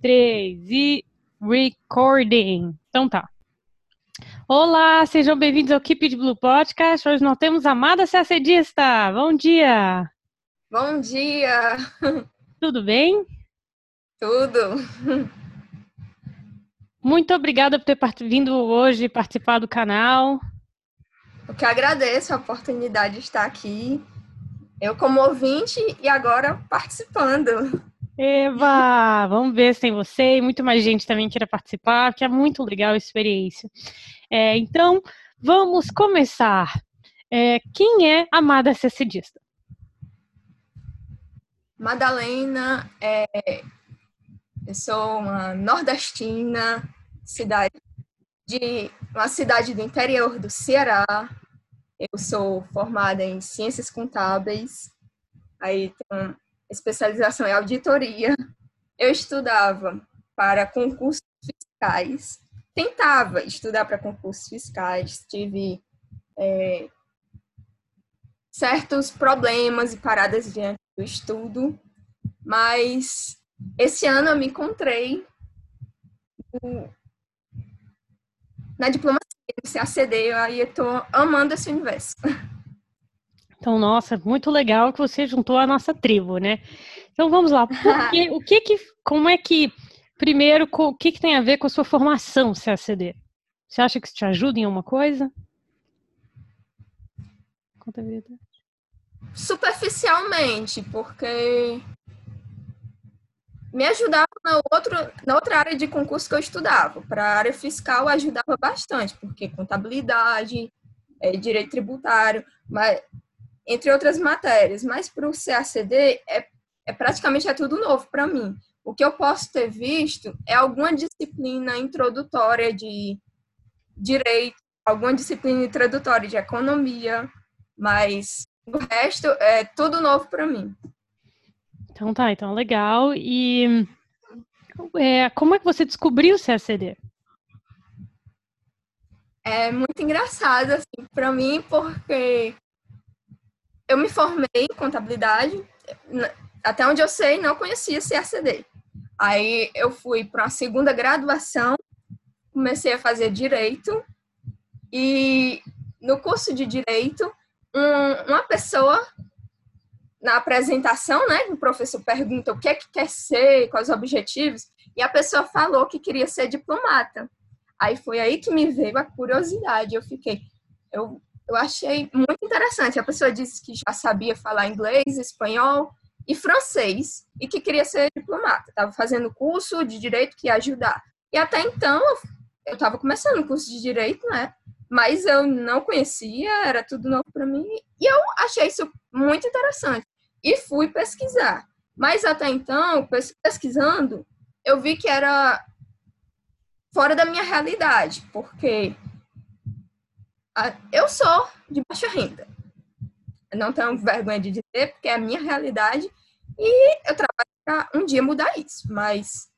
três e recording. Então tá. Olá, sejam bem-vindos ao Keep de Blue Podcast. Hoje nós temos a Amada Sacedista. Bom dia! Bom dia! Tudo bem? Tudo! Muito obrigada por ter vindo hoje participar do canal. Eu que agradeço a oportunidade de estar aqui. Eu como ouvinte e agora participando. Eva, vamos ver se tem você e muito mais gente também queira participar, que é muito legal a experiência. É, então, vamos começar. É, quem é Amada Cecedista? Madalena, é, eu sou uma nordestina, cidade de uma cidade do interior do Ceará. Eu sou formada em ciências contábeis. Aí tem especialização em auditoria. Eu estudava para concursos fiscais, tentava estudar para concursos fiscais, tive é, certos problemas e paradas diante do estudo, mas esse ano eu me encontrei no, na diplomacia, no CACD, aí eu estou amando esse universo. Então, nossa, muito legal que você juntou a nossa tribo, né? Então vamos lá. Porque, o que que, como é que, primeiro, o que que tem a ver com a sua formação CACD? Você acha que isso te ajuda em alguma coisa? Conta a verdade. Superficialmente, porque me ajudava na, outro, na outra área de concurso que eu estudava. Para a área fiscal ajudava bastante, porque contabilidade, é, direito tributário, mas entre outras matérias. Mas para o CACD é, é praticamente é tudo novo para mim. O que eu posso ter visto é alguma disciplina introdutória de direito, alguma disciplina introdutória de economia, mas o resto é tudo novo para mim. Então tá, então legal. E é, como é que você descobriu o CACD? É muito engraçado, assim, para mim, porque eu me formei em contabilidade, até onde eu sei, não conhecia CACD. Aí eu fui para a segunda graduação, comecei a fazer direito, e no curso de direito, um, uma pessoa, na apresentação, né, o professor pergunta o que é que quer ser, quais os objetivos, e a pessoa falou que queria ser diplomata. Aí foi aí que me veio a curiosidade. Eu fiquei, eu eu achei muito interessante. A pessoa disse que já sabia falar inglês, espanhol e francês e que queria ser diplomata. Estava fazendo curso de direito que ia ajudar. E até então eu estava começando o curso de direito, né? Mas eu não conhecia, era tudo novo para mim e eu achei isso muito interessante e fui pesquisar. Mas até então, pesquisando, eu vi que era fora da minha realidade, porque eu sou de baixa renda. Eu não tenho vergonha de dizer, porque é a minha realidade e eu trabalho para um dia mudar isso. Mas.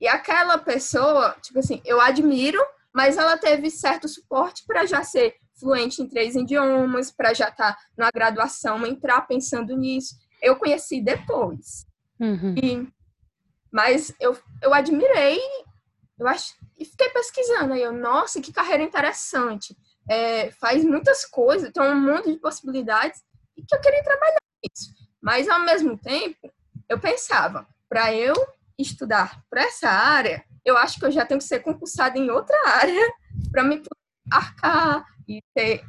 E aquela pessoa, tipo assim, eu admiro, mas ela teve certo suporte para já ser fluente em três idiomas, para já estar tá na graduação, entrar pensando nisso. Eu conheci depois. Uhum. E, mas eu, eu admirei eu acho, e fiquei pesquisando aí, eu, nossa, que carreira interessante. É, faz muitas coisas, tem um mundo de possibilidades e que eu queria trabalhar nisso. Mas ao mesmo tempo, eu pensava, para eu estudar para essa área, eu acho que eu já tenho que ser concursada em outra área para me arcar e ter,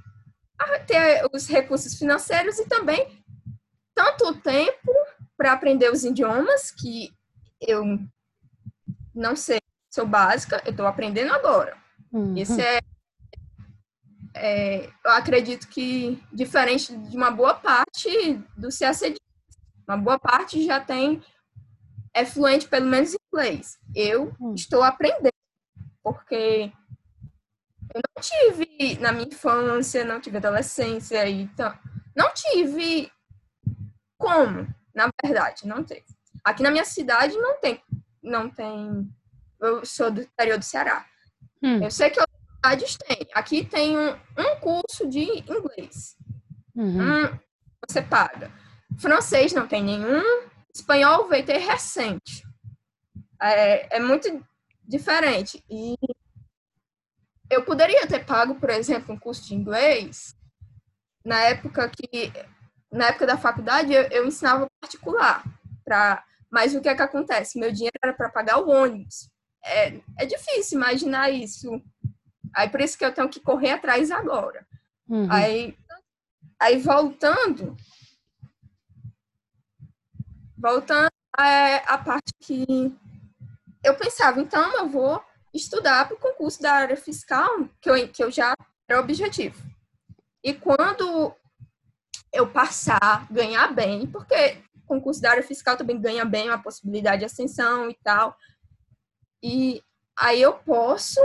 ter os recursos financeiros e também tanto o tempo para aprender os idiomas que eu não sei sou básica, eu estou aprendendo agora. Uhum. Isso é, é, eu acredito que diferente de uma boa parte do CACD, uma boa parte já tem é fluente pelo menos em inglês. Eu uhum. estou aprendendo porque eu não tive na minha infância, não tive adolescência, então não tive como, na verdade, não teve. Aqui na minha cidade não tem, não tem eu sou do interior do Ceará. Hum. Eu sei que outras cidades têm. Aqui tem um, um curso de inglês. Uhum. Um, você paga. Francês não tem nenhum. Espanhol veio ter recente. É, é muito diferente. E eu poderia ter pago, por exemplo, um curso de inglês na época que na época da faculdade eu, eu ensinava particular para mas o que é que acontece meu dinheiro era para pagar o ônibus é, é difícil imaginar isso aí por isso que eu tenho que correr atrás agora uhum. aí aí voltando voltando é, a parte que eu pensava então eu vou estudar para o concurso da área fiscal, que eu, que eu já era objetivo. E quando eu passar, ganhar bem, porque concurso da área fiscal também ganha bem, uma possibilidade de ascensão e tal. E aí eu posso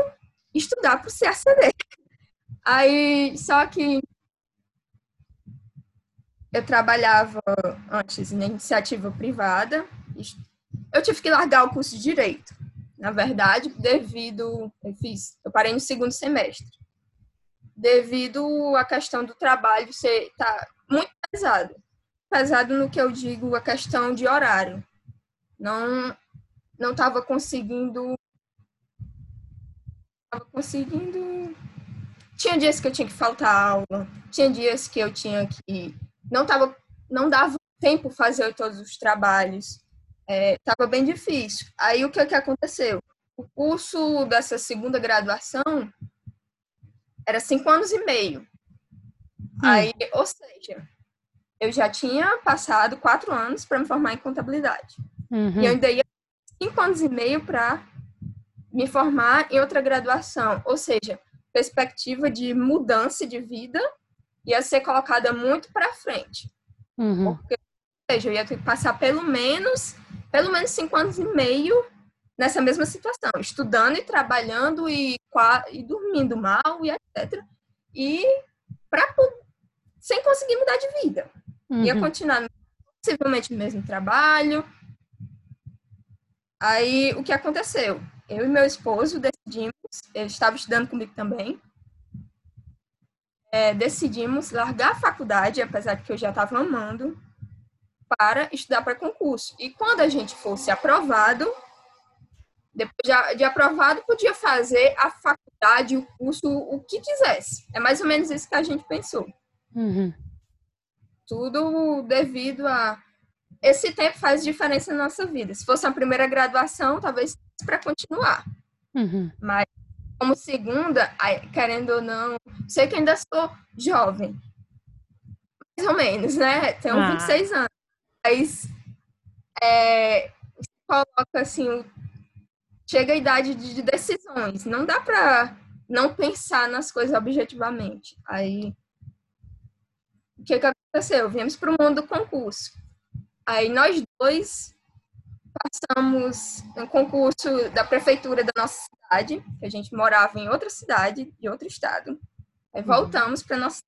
estudar para o CACD. Aí, só que eu trabalhava antes na iniciativa privada, eu tive que largar o curso de Direito na verdade, devido. Eu fiz, eu parei no segundo semestre. Devido à questão do trabalho ser tá muito pesado. Pesado no que eu digo a questão de horário. Não não estava conseguindo estava conseguindo tinha dias que eu tinha que faltar aula, tinha dias que eu tinha que não tava não dava tempo fazer todos os trabalhos estava é, bem difícil. Aí o que, que aconteceu? O curso dessa segunda graduação era cinco anos e meio. Hum. Aí, ou seja, eu já tinha passado quatro anos para me formar em contabilidade. Uhum. E eu ainda ia cinco anos e meio para me formar em outra graduação. Ou seja, perspectiva de mudança de vida ia ser colocada muito para frente. Uhum. Porque, ou seja, eu ia ter que passar pelo menos pelo menos cinco anos e meio nessa mesma situação, estudando e trabalhando e, e dormindo mal e etc. E para sem conseguir mudar de vida. Uhum. Ia continuar possivelmente no mesmo trabalho. Aí o que aconteceu? Eu e meu esposo decidimos, ele estava estudando comigo também, é, decidimos largar a faculdade, apesar de que eu já estava amando, para estudar para concurso. E quando a gente fosse aprovado, depois de, aprovado, podia fazer a faculdade, o curso, o que quisesse. É mais ou menos isso que a gente pensou. Uhum. Tudo devido a. Esse tempo faz diferença na nossa vida. Se fosse a primeira graduação, talvez para continuar. Uhum. Mas, como segunda, querendo ou não, sei que ainda sou jovem. Mais ou menos, né? Tenho ah. 26 anos mas é, coloca assim, chega a idade de decisões. Não dá para não pensar nas coisas objetivamente. Aí, o que, que aconteceu? Viemos para o mundo do concurso. Aí nós dois passamos um concurso da prefeitura da nossa cidade, que a gente morava em outra cidade, de outro estado. Aí voltamos para nossa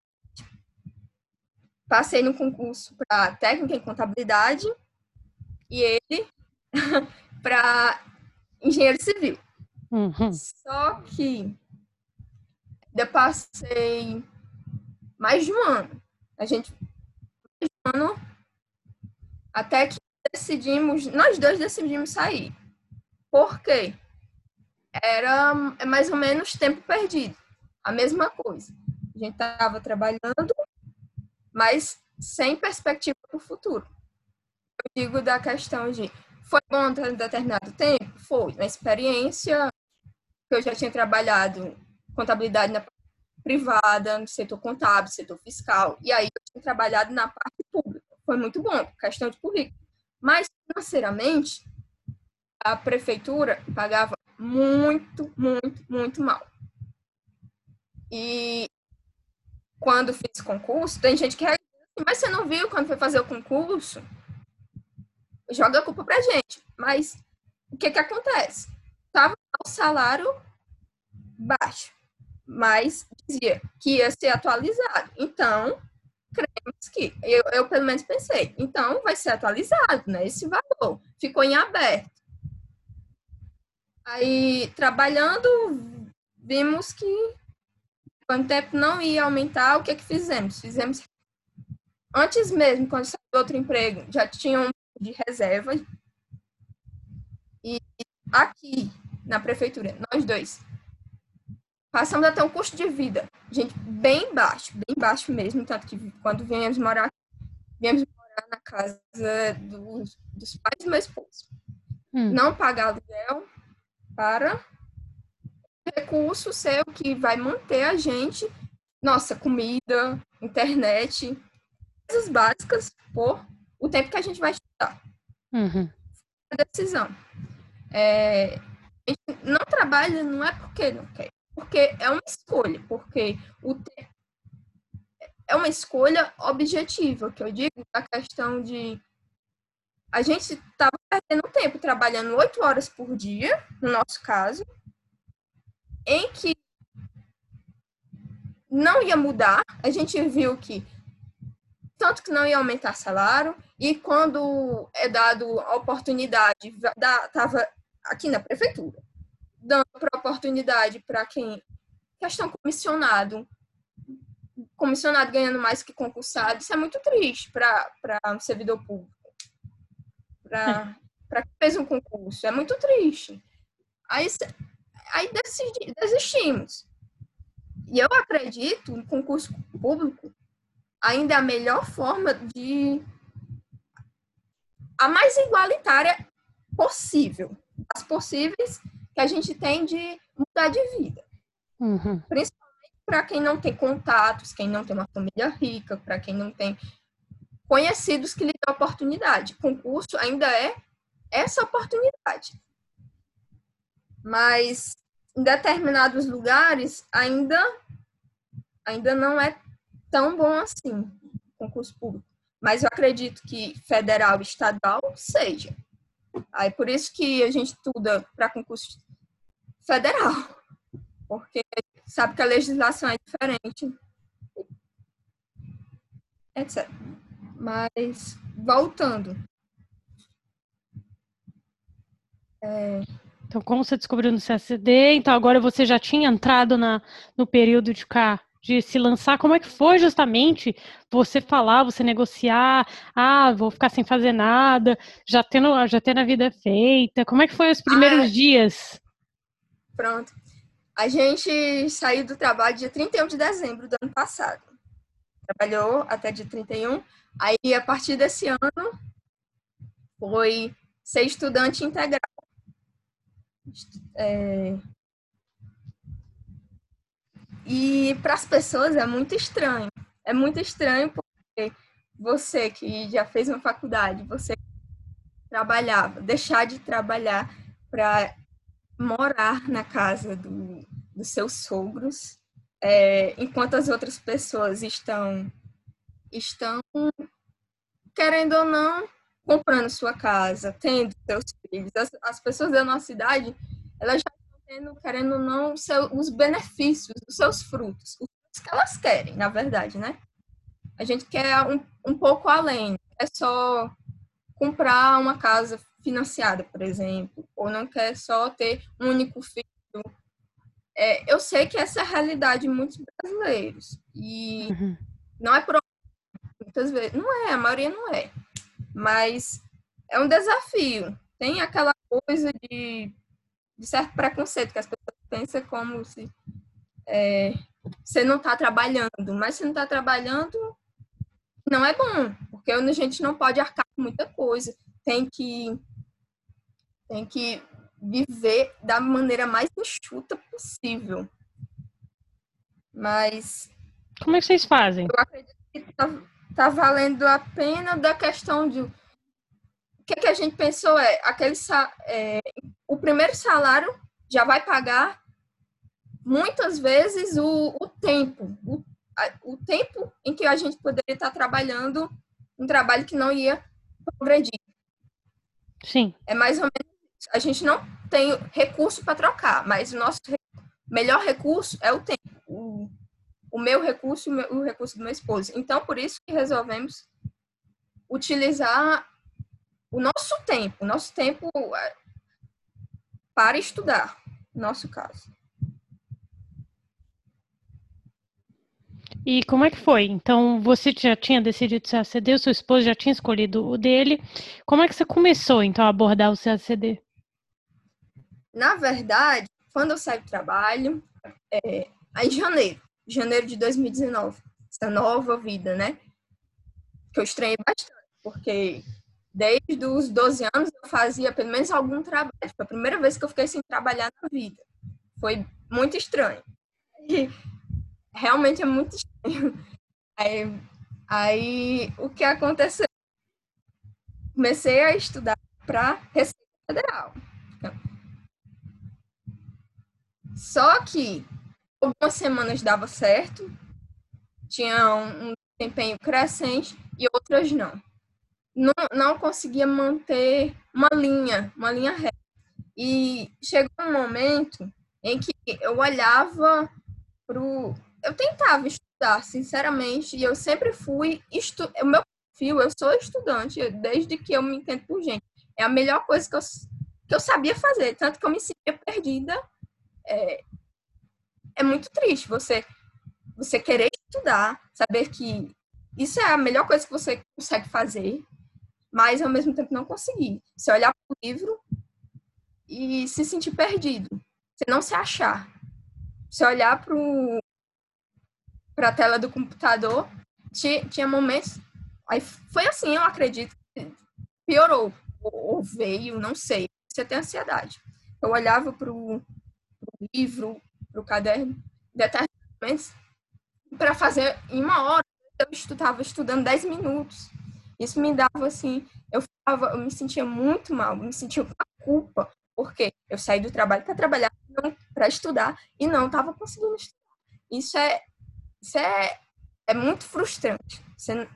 passei no concurso para técnica em contabilidade e ele para engenheiro civil. Uhum. Só que eu passei mais de um ano. A gente mais de um ano até que decidimos, nós dois decidimos sair. Por quê? Era mais ou menos tempo perdido. A mesma coisa. A gente estava trabalhando mas sem perspectiva para o futuro. Eu digo da questão de foi bom um determinado tempo? Foi. Uma experiência que eu já tinha trabalhado contabilidade na privada, no setor contábil, setor fiscal, e aí eu tinha trabalhado na parte pública. Foi muito bom, questão de currículo. Mas, financeiramente, a prefeitura pagava muito, muito, muito mal. E quando fiz concurso, tem gente que mas você não viu quando foi fazer o concurso? Joga a culpa pra gente. Mas o que que acontece? Tava o salário baixo, mas dizia que ia ser atualizado. Então, cremos que, eu, eu pelo menos pensei, então vai ser atualizado, né? Esse valor. Ficou em aberto. Aí, trabalhando, vimos que quando o tempo não ia aumentar, o que é que fizemos? Fizemos antes mesmo, quando saiu outro emprego, já tinha um de reserva. E aqui na prefeitura, nós dois, passamos até um custo de vida, gente, bem baixo, bem baixo mesmo, tanto que quando viemos morar, viemos morar na casa dos, dos pais do meu esposo. Hum. Não pagar aluguel para recurso ser o que vai manter a gente, nossa, comida, internet, coisas básicas por o tempo que a gente vai estudar. Uhum. A decisão. É, a gente não trabalha não é porque não quer, porque é uma escolha, porque o te... é uma escolha objetiva, que eu digo, a questão de a gente estava perdendo tempo trabalhando oito horas por dia, no nosso caso, em que não ia mudar, a gente viu que tanto que não ia aumentar salário, e quando é dado a oportunidade, estava aqui na prefeitura, dando oportunidade para quem questão comissionado, comissionado ganhando mais que concursado, isso é muito triste para um servidor público, para quem fez um concurso, é muito triste. Aí aí decidi, desistimos. E eu acredito no concurso público ainda é a melhor forma de a mais igualitária possível, as possíveis que a gente tem de mudar de vida. Uhum. Principalmente para quem não tem contatos, quem não tem uma família rica, para quem não tem conhecidos que lhe dão oportunidade. Concurso ainda é essa oportunidade. Mas em determinados lugares ainda ainda não é tão bom assim concurso público. Mas eu acredito que federal e estadual seja. Aí por isso que a gente estuda para concurso federal, porque sabe que a legislação é diferente, etc. Mas voltando, é, então, como você descobriu no CSD, então agora você já tinha entrado na, no período de cá, de se lançar, como é que foi justamente você falar, você negociar, ah, vou ficar sem fazer nada, já tendo, já tendo a vida feita, como é que foi os primeiros ah, dias? Pronto. A gente saiu do trabalho dia 31 de dezembro do ano passado. Trabalhou até dia 31. Aí, a partir desse ano, foi ser estudante integral é... E para as pessoas é muito estranho. É muito estranho porque você que já fez uma faculdade, você trabalhava, deixar de trabalhar para morar na casa do, dos seus sogros, é, enquanto as outras pessoas estão estão querendo ou não comprando sua casa, tendo seus filhos. As, as pessoas da nossa idade, elas já tendo, querendo ou não, seu, os benefícios, os seus frutos, os que elas querem, na verdade, né? A gente quer um, um pouco além, é só comprar uma casa financiada, por exemplo, ou não quer só ter um único filho. É, eu sei que essa é a realidade de muitos brasileiros e uhum. não é por muitas vezes, não é, a maioria não é. Mas é um desafio. Tem aquela coisa de, de certo preconceito que as pessoas pensam como se é, você não está trabalhando, mas se não está trabalhando, não é bom, porque a gente não pode arcar com muita coisa. Tem que tem que viver da maneira mais enxuta possível. Mas como é que vocês fazem? Eu acredito que tá, tá valendo a pena da questão de o que, que a gente pensou é aquele é, primeiro salário já vai pagar muitas vezes o, o tempo o, a, o tempo em que a gente poderia estar trabalhando um trabalho que não ia progredir. Sim. É mais ou menos a gente não tem recurso para trocar mas o nosso melhor recurso é o tempo o, o meu recurso e o recurso do meu esposo. Então, por isso que resolvemos utilizar o nosso tempo, o nosso tempo para estudar, no nosso caso. E como é que foi? Então, você já tinha decidido CACD, o seu esposo já tinha escolhido o dele. Como é que você começou, então, a abordar o CACD? Na verdade, quando eu saí do trabalho, é, em janeiro, janeiro de 2019, essa nova vida, né? Que eu estranhei bastante, porque desde os 12 anos eu fazia pelo menos algum trabalho. Foi a primeira vez que eu fiquei sem trabalhar na vida. Foi muito estranho. E realmente é muito estranho. Aí, aí o que aconteceu? Comecei a estudar para Receita Federal. Só que algumas semanas dava certo, tinha um desempenho crescente e outras não. Não, não conseguia manter uma linha, uma linha reta. E chegou um momento em que eu olhava para o. Eu tentava estudar, sinceramente, e eu sempre fui. Estu... O meu perfil, eu sou estudante, desde que eu me entendo por gente. É a melhor coisa que eu, que eu sabia fazer, tanto que eu me sentia perdida. É, é muito triste você, você querer estudar, saber que isso é a melhor coisa que você consegue fazer, mas ao mesmo tempo não conseguir. Você olhar para o livro e se sentir perdido, você não se achar. Você olhar para a tela do computador, tinha, momentos. Aí foi assim, eu acredito. Piorou, ou veio, não sei. Você tem ansiedade. Eu olhava para o livro, para o caderno, determinadamente, para fazer em uma hora. Eu estava estudando 10 minutos. Isso me dava assim, eu, ficava, eu me sentia muito mal, me sentia com a culpa, porque eu saí do trabalho para trabalhar, para estudar, e não estava conseguindo estudar. Isso é, isso é, é muito frustrante. Você,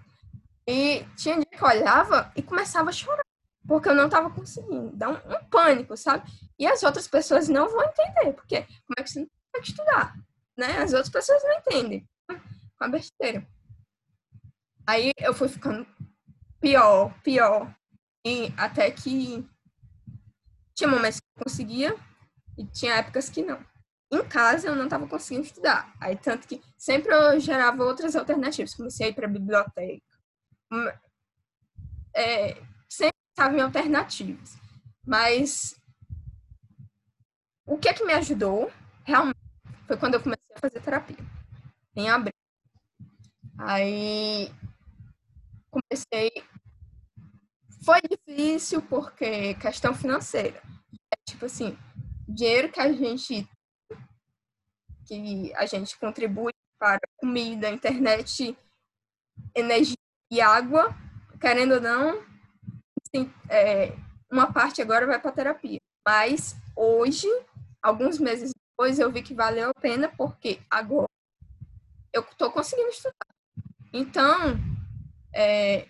e tinha dia que eu olhava e começava a chorar, porque eu não estava conseguindo. Dá um, um, pânico, sabe? E as outras pessoas não vão entender, porque como é que você não consegue estudar? Né? As outras pessoas não entendem. Com a besteira. Aí eu fui ficando pior, pior. E até que tinha momentos que eu conseguia e tinha épocas que não. Em casa eu não estava conseguindo estudar. Aí tanto que sempre eu gerava outras alternativas. Comecei a ir para a biblioteca. Hum, é, sempre estava em alternativas. Mas o que é que me ajudou realmente foi quando eu comecei a fazer terapia. Em abril. Aí comecei. Foi difícil porque questão financeira. É, tipo assim, dinheiro que a gente que a gente contribui para comida, internet, energia e água, querendo ou não, assim, é, uma parte agora vai para terapia. Mas hoje, alguns meses depois, eu vi que valeu a pena porque agora eu estou conseguindo estudar. Então, é,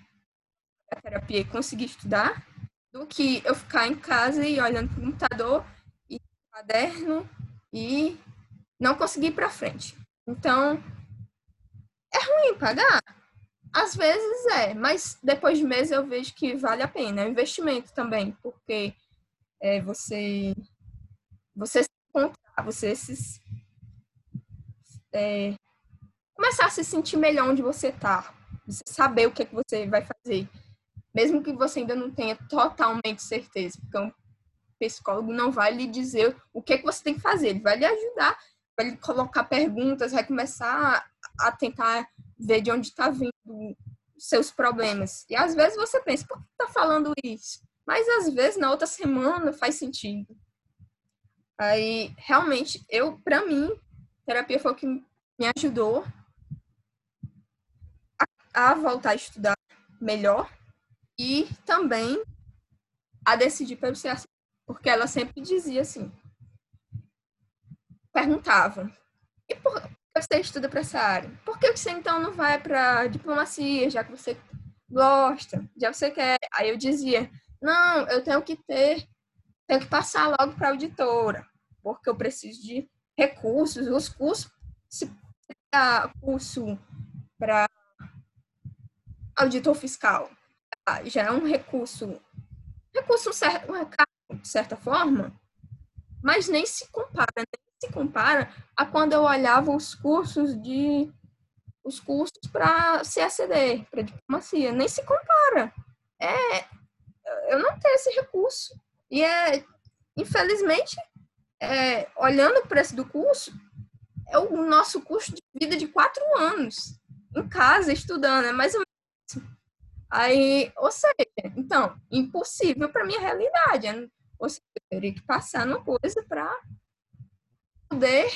a terapia e conseguir estudar do que eu ficar em casa e olhando para o computador e caderno e não conseguir ir para frente. Então, é ruim pagar? Às vezes é, mas depois de meses eu vejo que vale a pena. É um investimento também, porque é, você, você se encontrar, você se, é, começar a se sentir melhor onde você está saber o que é que você vai fazer, mesmo que você ainda não tenha totalmente certeza, porque um psicólogo não vai lhe dizer o que é que você tem que fazer, ele vai lhe ajudar, vai lhe colocar perguntas, vai começar a tentar ver de onde está vindo seus problemas. E às vezes você pensa, por que está falando isso? Mas às vezes na outra semana faz sentido. Aí, realmente, eu, para mim, terapia foi o que me ajudou a voltar a estudar melhor e também a decidir pelo CAC, porque ela sempre dizia assim, perguntava, e por que você estuda para essa área? Por que você então não vai para diplomacia, já que você gosta, já você quer? Aí eu dizia, não, eu tenho que ter, tenho que passar logo para auditora, porque eu preciso de recursos, os cursos, se curso para auditor fiscal ah, já é um recurso, recurso certo, de certa forma, mas nem se compara, nem se compara a quando eu olhava os cursos de os cursos para CACD, para diplomacia, nem se compara. É, eu não tenho esse recurso. E é, infelizmente, é, olhando o preço do curso, é o nosso custo de vida de quatro anos em casa estudando, é mais ou. Aí, ou seja, então, impossível para minha realidade. Né? Ou seja, eu teria que passar numa coisa para poder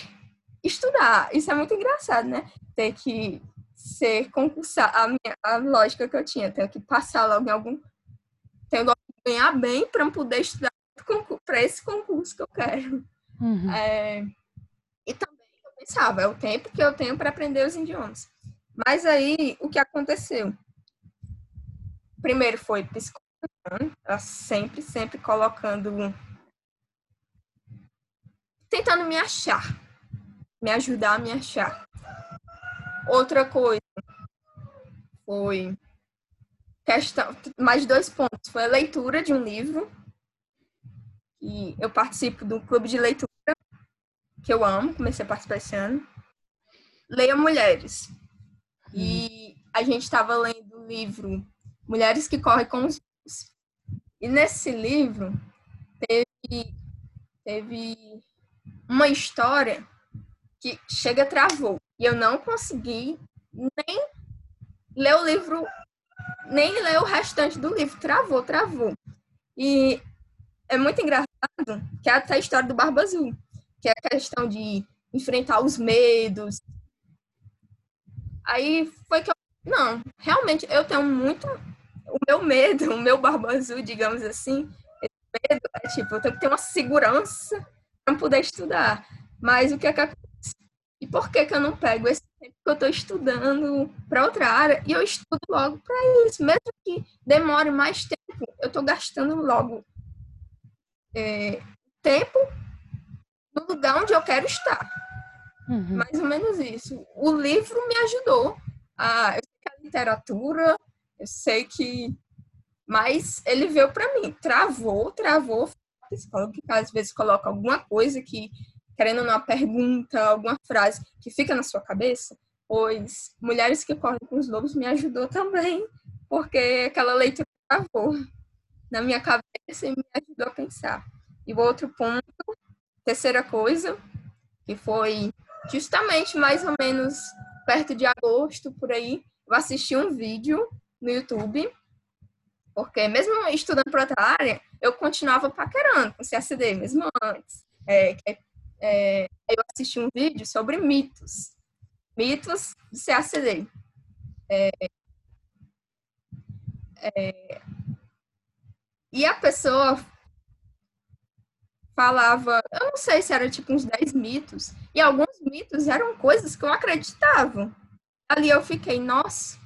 estudar. Isso é muito engraçado, né? Ter que ser concursar, a, minha, a lógica que eu tinha, tenho que passar logo em algum. Tenho que ganhar bem para poder estudar para esse concurso que eu quero. Uhum. É, e também eu pensava, é o tempo que eu tenho para aprender os idiomas. Mas aí, o que aconteceu? Primeiro foi ela sempre, sempre colocando. tentando me achar, me ajudar a me achar. Outra coisa foi questão, mais dois pontos. Foi a leitura de um livro. E eu participo do clube de leitura, que eu amo, comecei a participar esse ano. Leia Mulheres. E a gente estava lendo o livro Mulheres que Correm com os. E nesse livro teve, teve uma história que chega travou. E eu não consegui nem ler o livro, nem ler o restante do livro. Travou, travou. E é muito engraçado que é até a história do Barba Azul, que é a questão de enfrentar os medos. Aí foi que eu. Não, realmente eu tenho muito. O meu medo, o meu Barba Azul, digamos assim, esse medo é tipo, eu tenho que ter uma segurança para poder estudar. Mas o que é que e por que, que eu não pego esse tempo que eu estou estudando para outra área e eu estudo logo para isso? Mesmo que demore mais tempo, eu estou gastando logo é, tempo no lugar onde eu quero estar. Uhum. Mais ou menos isso. O livro me ajudou. A, a literatura, eu sei que. Mas ele veio para mim, travou, travou. Psicólogo que às vezes coloca alguma coisa que querendo uma pergunta, alguma frase que fica na sua cabeça, pois Mulheres que Correm com os Lobos me ajudou também, porque aquela leitura travou na minha cabeça e me ajudou a pensar. E o outro ponto, terceira coisa, que foi justamente mais ou menos perto de agosto, por aí, eu assisti um vídeo no YouTube, porque mesmo estudando para outra área, eu continuava paquerando com CACD, mesmo antes. É, é é, eu assisti um vídeo sobre mitos. Mitos do CACD. É, é, e a pessoa falava, eu não sei se era tipo uns 10 mitos, e alguns mitos eram coisas que eu acreditava. Ali eu fiquei, nossa,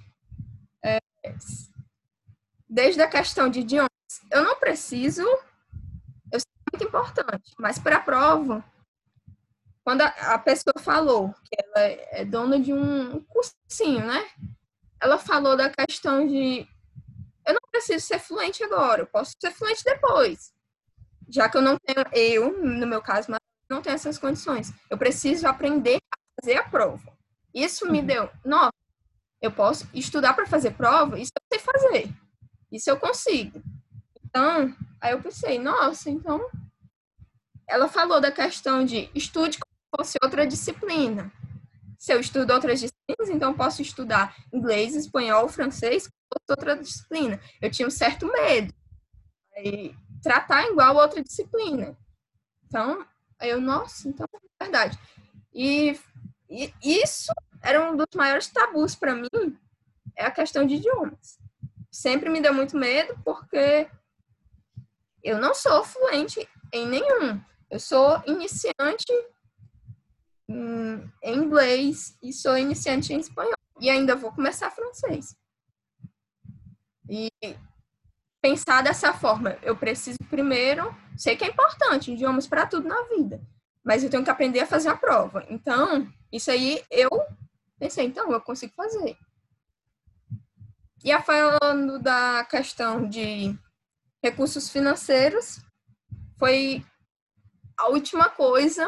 desde a questão de idiomas, eu não preciso, eu sei muito importante, mas para a prova, quando a, a, pessoa falou que ela é dona de um cursinho, né? Ela falou da questão de eu não preciso ser fluente agora, eu posso ser fluente depois. Já que eu não tenho, eu, no meu caso, não tenho essas condições. Eu preciso aprender a fazer a prova. Isso me uhum. deu, nossa, eu posso estudar para fazer prova, isso eu sei fazer. Isso eu consigo. Então, aí eu pensei, nossa, então ela falou da questão de estude fosse outra disciplina. Se eu estudo outras disciplinas, então posso estudar inglês, espanhol, francês, outra disciplina. Eu tinha um certo medo. Aí, tratar igual outra disciplina. Então, aí eu, nossa, então é verdade. E, e isso era um dos maiores tabus para mim, é a questão de idiomas. Sempre me deu muito medo porque eu não sou fluente em nenhum. Eu sou iniciante em, inglês e sou iniciante em espanhol. E ainda vou começar francês. E pensar dessa forma, eu preciso primeiro, sei que é importante, idiomas para tudo na vida, mas eu tenho que aprender a fazer a prova. Então, isso aí eu pensei, então eu consigo fazer. E a falando da questão de recursos financeiros, foi a última coisa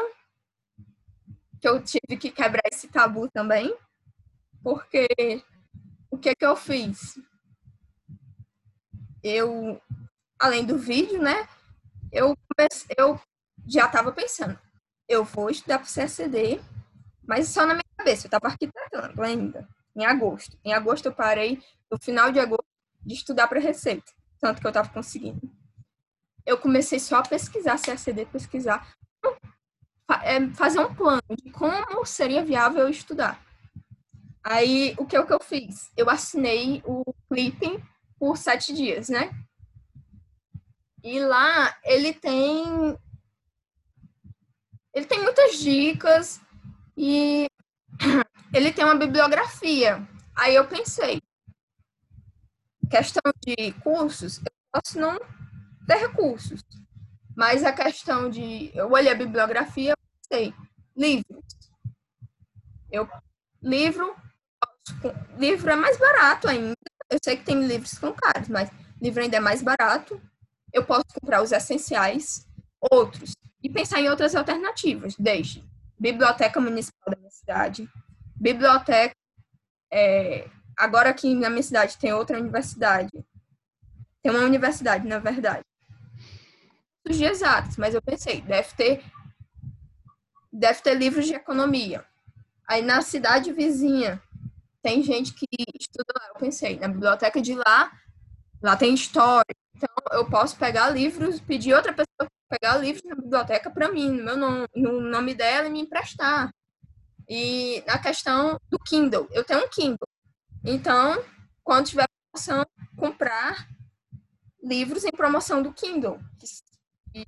que eu tive que quebrar esse tabu também, porque o que é que eu fiz? Eu, além do vídeo, né, eu, eu já estava pensando, eu vou estudar para o CSD, mas só na minha cabeça, eu estava arquitetando ainda, em agosto. Em agosto eu parei, no final de agosto, de estudar para Receita, tanto que eu estava conseguindo. Eu comecei só a pesquisar CSD, pesquisar, é, fazer um plano de como seria viável eu estudar. Aí, o que, o que eu fiz? Eu assinei o Clipping por sete dias, né? E lá ele tem ele tem muitas dicas e ele tem uma bibliografia. Aí eu pensei, questão de cursos, eu posso não ter recursos. Mas a questão de. Eu olhei a bibliografia, pensei, livros. Eu, livro, livro é mais barato ainda. Eu sei que tem livros são caros, mas livro ainda é mais barato. Eu posso comprar os essenciais, outros, e pensar em outras alternativas, desde biblioteca municipal da minha cidade, biblioteca. É, agora aqui na minha cidade tem outra universidade. Tem uma universidade, na verdade. Os dias exatos, mas eu pensei, deve ter deve ter livros de economia. Aí na cidade vizinha tem gente que estuda lá. Eu pensei, na biblioteca de lá, lá tem história. Então eu posso pegar livros, pedir outra pessoa pegar livros na biblioteca para mim, no meu nome, no nome dela e me emprestar. E na questão do Kindle, eu tenho um Kindle. Então, quando tiver promoção, comprar livros em promoção do Kindle, que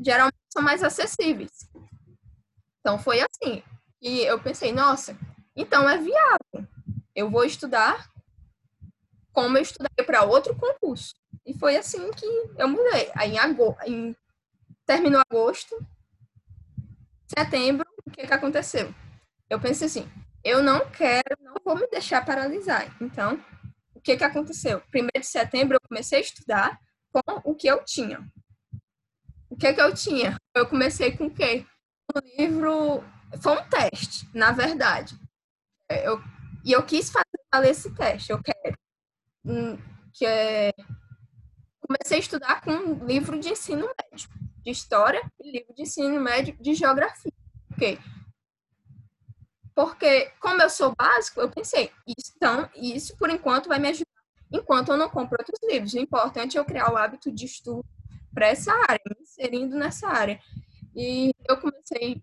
geralmente são mais acessíveis. Então foi assim. E eu pensei, nossa, então é viável. Eu vou estudar como eu estudaria para outro concurso. E foi assim que eu mudei. Aí em agosto, em, terminou agosto, setembro, o que, que aconteceu? Eu pensei assim, eu não quero, não vou me deixar paralisar. Então, o que, que aconteceu? Primeiro de setembro eu comecei a estudar com o que eu tinha. O que, que eu tinha? Eu comecei com o quê? O livro foi um teste, na verdade. Eu, e eu quis fazer esse teste. Eu quero hum, que é comecei a estudar com um livro de ensino médio, de história e livro de ensino médio de geografia. Por quê? Porque, como eu sou básico, eu pensei, então, isso por enquanto vai me ajudar, enquanto eu não compro outros livros. O importante é eu criar o hábito de estudo para essa área, me inserindo nessa área. E eu comecei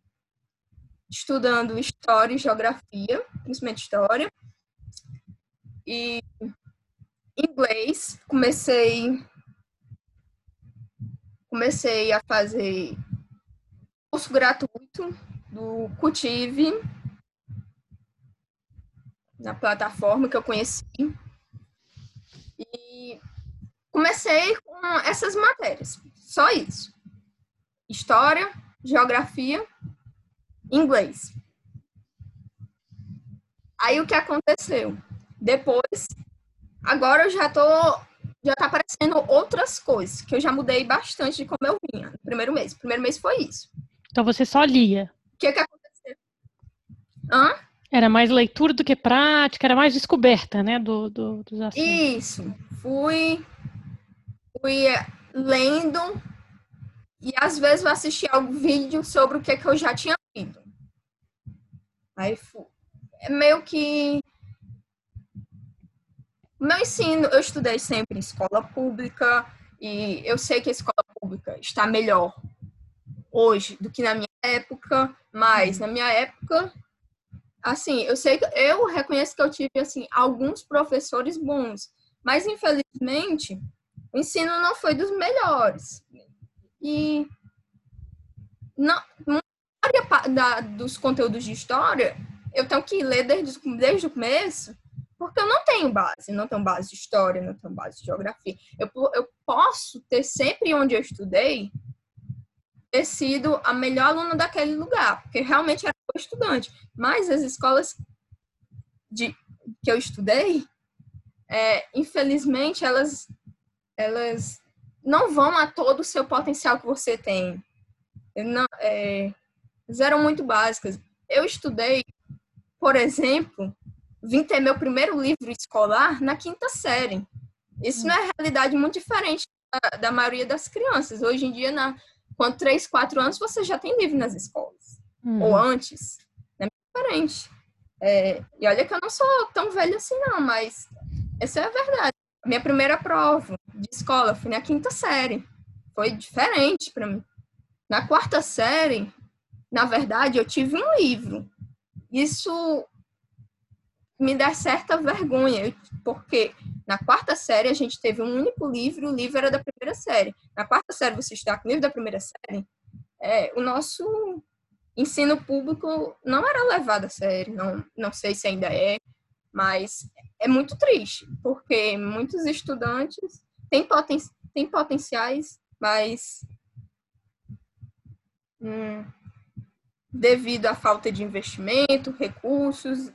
estudando história e geografia, principalmente história. E inglês, comecei comecei a fazer curso gratuito do Cultive, na plataforma que eu conheci. E comecei com essas matérias, só isso. História, geografia, inglês. Aí o que aconteceu? Depois, agora eu já tô já tá aparecendo outras coisas, que eu já mudei bastante de como eu vinha no primeiro mês. O primeiro mês foi isso. Então você só lia. O que que aconteceu? Hã? Era mais leitura do que prática, era mais descoberta, né, do, do dos assuntos. Isso. Fui, fui eh, lendo e às vezes eu assisti algum vídeo sobre o que, que eu já tinha lido. Aí fui. É meio que meu ensino, eu estudei sempre em escola pública e eu sei que a escola pública está melhor hoje do que na minha época, mas na minha época, assim, eu sei que eu reconheço que eu tive assim alguns professores bons, mas infelizmente o ensino não foi dos melhores. E não, da, dos conteúdos de história, eu tenho que ler desde, desde o começo porque eu não tenho base, não tenho base de história, não tenho base de geografia. Eu, eu posso ter sempre onde eu estudei ter sido a melhor aluna daquele lugar, porque realmente era um estudante. Mas as escolas de, que eu estudei, é, infelizmente, elas, elas não vão a todo o seu potencial que você tem. Não, é, elas eram muito básicas. Eu estudei, por exemplo, vim ter meu primeiro livro escolar na quinta série. Isso não é realidade muito diferente da, da maioria das crianças. Hoje em dia, na, Com 3, 4 anos, você já tem livro nas escolas. Uhum. Ou antes. É diferente. É, e olha que eu não sou tão velha assim, não, mas essa é a verdade. Minha primeira prova de escola foi na quinta série. Foi diferente para mim. Na quarta série, na verdade, eu tive um livro. Isso me dá certa vergonha, porque na quarta série a gente teve um único livro, o livro era da primeira série. Na quarta série você está com o livro da primeira série, é, o nosso ensino público não era levado a sério, não, não sei se ainda é, mas é muito triste, porque muitos estudantes têm, poten têm potenciais, mas hum, devido à falta de investimento, recursos,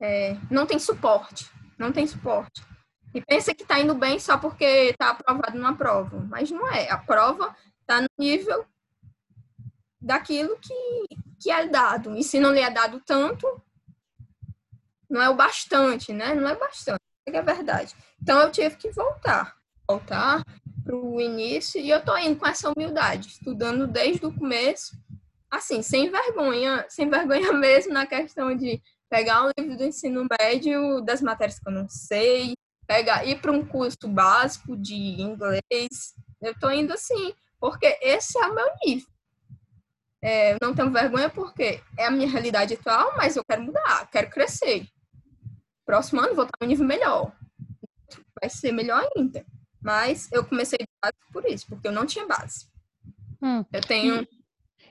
é, não tem suporte, não tem suporte. E pensa que está indo bem só porque está aprovado numa prova, mas não é. A prova está no nível daquilo que, que é dado. E se não lhe é dado tanto, não é o bastante, né? Não é bastante, é verdade. Então eu tive que voltar, voltar para o início e eu tô indo com essa humildade, estudando desde o começo, assim, sem vergonha, sem vergonha mesmo na questão de pegar um livro do ensino médio das matérias que eu não sei, pegar ir para um curso básico de inglês. Eu tô indo assim, porque esse é o meu nível. É, não tenho vergonha porque é a minha realidade atual, mas eu quero mudar, quero crescer. Próximo ano vou estar um nível melhor. Vai ser melhor ainda. Mas eu comecei de base por isso, porque eu não tinha base. Hum. Eu tenho.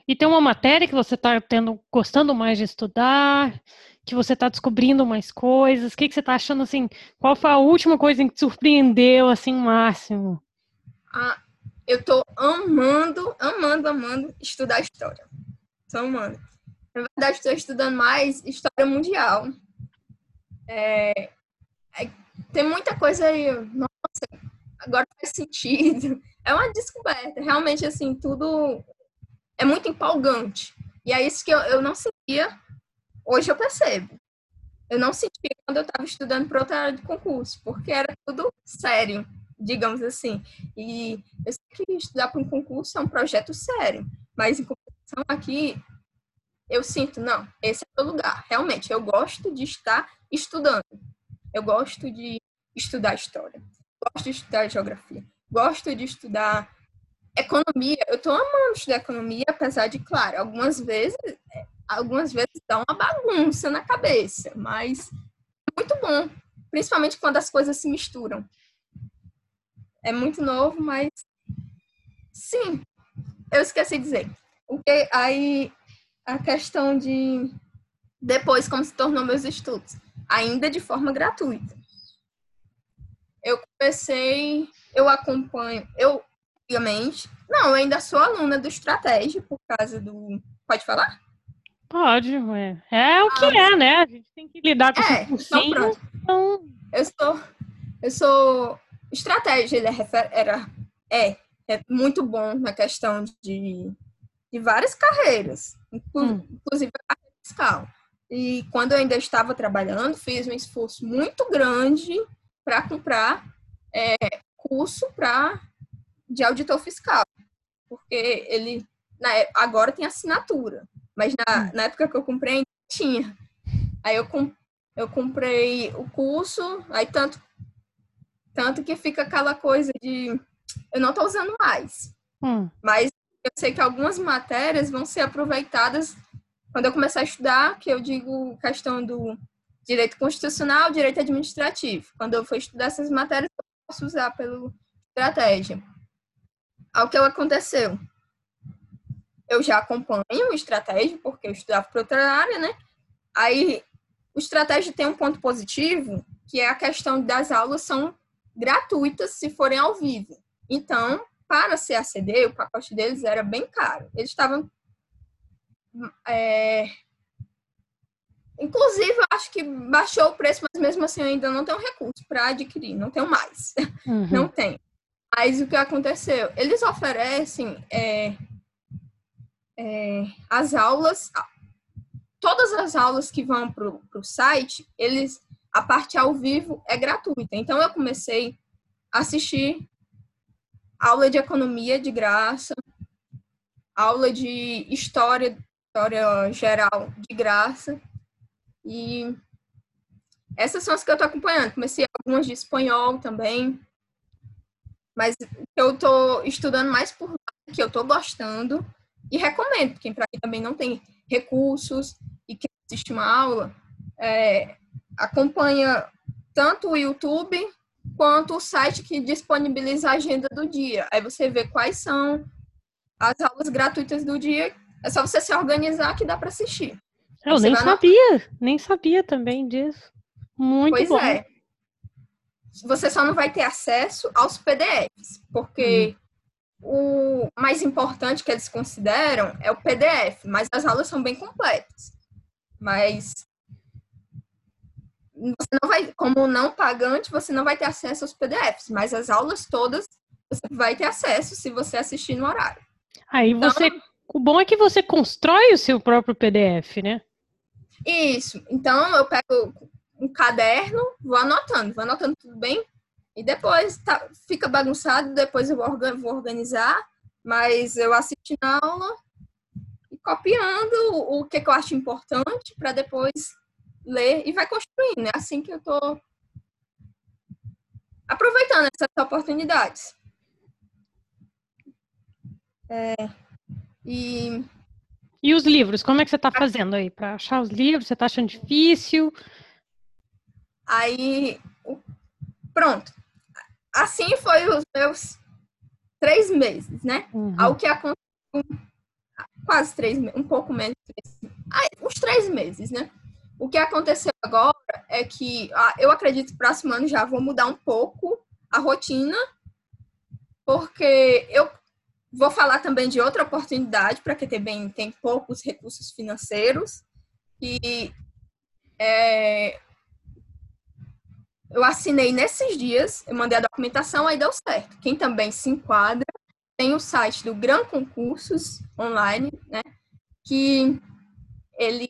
E, tem uma matéria que você está tendo, gostando mais de estudar, que você está descobrindo mais coisas. O que, que você está achando assim? Qual foi a última coisa que te surpreendeu assim máximo? Ah, eu estou amando, amando, amando estudar história. Estou amando. Na verdade, estou estudando mais história mundial. É, é, tem muita coisa aí. Nossa, agora faz sentido. É uma descoberta. Realmente, assim, tudo é muito empolgante. E é isso que eu, eu não sentia, hoje eu percebo. Eu não sentia quando eu estava estudando para outra área de concurso, porque era tudo sério, digamos assim. E eu sei que estudar para um concurso é um projeto sério, mas em comparação aqui, eu sinto, não, esse é o lugar. Realmente, eu gosto de estar estudando. Eu gosto de estudar história gosto de estudar geografia, gosto de estudar economia. Eu estou amando estudar economia, apesar de, claro, algumas vezes, algumas vezes dá uma bagunça na cabeça, mas é muito bom, principalmente quando as coisas se misturam. É muito novo, mas sim, eu esqueci de dizer. Porque aí a questão de depois como se tornou meus estudos, ainda de forma gratuita eu comecei, eu acompanho, eu, obviamente, não, eu ainda sou aluna do Estratégia, por causa do. Pode falar? Pode, é, é o que ah, é, né? A gente tem que lidar com é, isso. Então. Então... Eu sou, eu sou. Estratégia, ele é, refer, era, é, é muito bom na questão de, de várias carreiras, hum. inclusive a carreira fiscal. E quando eu ainda estava trabalhando, fiz um esforço muito grande para comprar é, curso para de auditor fiscal, porque ele na, agora tem assinatura, mas na, hum. na época que eu comprei ainda tinha. Aí eu, eu comprei o curso, aí tanto tanto que fica aquela coisa de eu não estou usando mais, hum. mas eu sei que algumas matérias vão ser aproveitadas quando eu começar a estudar, que eu digo questão do direito constitucional, direito administrativo. Quando eu for estudar essas matérias, eu posso usar pelo estratégia. Ao que aconteceu? Eu já acompanho o estratégia, porque eu estudava para outra área, né? Aí, o estratégia tem um ponto positivo, que é a questão das aulas são gratuitas se forem ao vivo. Então, para ser ACD, o pacote deles era bem caro. Eles estavam é, Inclusive, eu acho que baixou o preço, mas mesmo assim eu ainda não tenho recurso para adquirir, não tenho mais. Uhum. Não tenho. Mas o que aconteceu? Eles oferecem é, é, as aulas, todas as aulas que vão para o site, eles, a parte ao vivo é gratuita. Então eu comecei a assistir aula de economia de graça, aula de história, história geral de graça. E essas são as que eu estou acompanhando. Comecei algumas de espanhol também. Mas eu estou estudando mais por lá, que eu estou gostando. E recomendo, quem para quem também não tem recursos e quer assistir uma aula, é, acompanha tanto o YouTube quanto o site que disponibiliza a agenda do dia. Aí você vê quais são as aulas gratuitas do dia. É só você se organizar que dá para assistir. Eu você nem sabia, nem sabia também disso. Muito pois bom. é. Você só não vai ter acesso aos PDFs, porque hum. o mais importante que eles consideram é o PDF, mas as aulas são bem completas. Mas você não vai, como não pagante, você não vai ter acesso aos PDFs, mas as aulas todas você vai ter acesso se você assistir no horário. Aí então, você, o bom é que você constrói o seu próprio PDF, né? Isso. Então eu pego um caderno, vou anotando, vou anotando tudo bem, e depois tá, fica bagunçado, depois eu vou organizar, mas eu assisto na aula e copiando o que, que eu acho importante para depois ler e vai construindo. É assim que eu tô aproveitando essas oportunidades. É, e e os livros, como é que você está fazendo aí para achar os livros? Você está achando difícil? Aí, pronto. Assim foi os meus três meses, né? Uhum. Ao que aconteceu, quase três meses, um pouco menos, três, uns três meses, né? O que aconteceu agora é que ah, eu acredito que próximo ano já vou mudar um pouco a rotina, porque eu vou falar também de outra oportunidade para quem também tem poucos recursos financeiros e é, eu assinei nesses dias, eu mandei a documentação, aí deu certo. Quem também se enquadra, tem o site do Gran Concursos online, né? Que ele,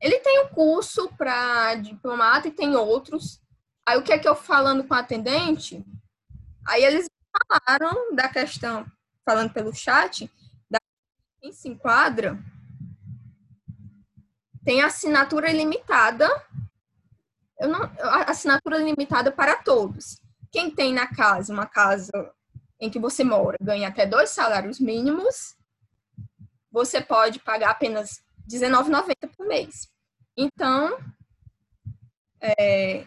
ele tem um curso para diplomata e tem outros. Aí o que é que eu falando com a atendente? Aí eles falaram da questão, falando pelo chat, da quem se enquadra, tem assinatura ilimitada eu não, assinatura limitada para todos. Quem tem na casa uma casa em que você mora ganha até dois salários mínimos, você pode pagar apenas R$19,90 por mês. Então, é,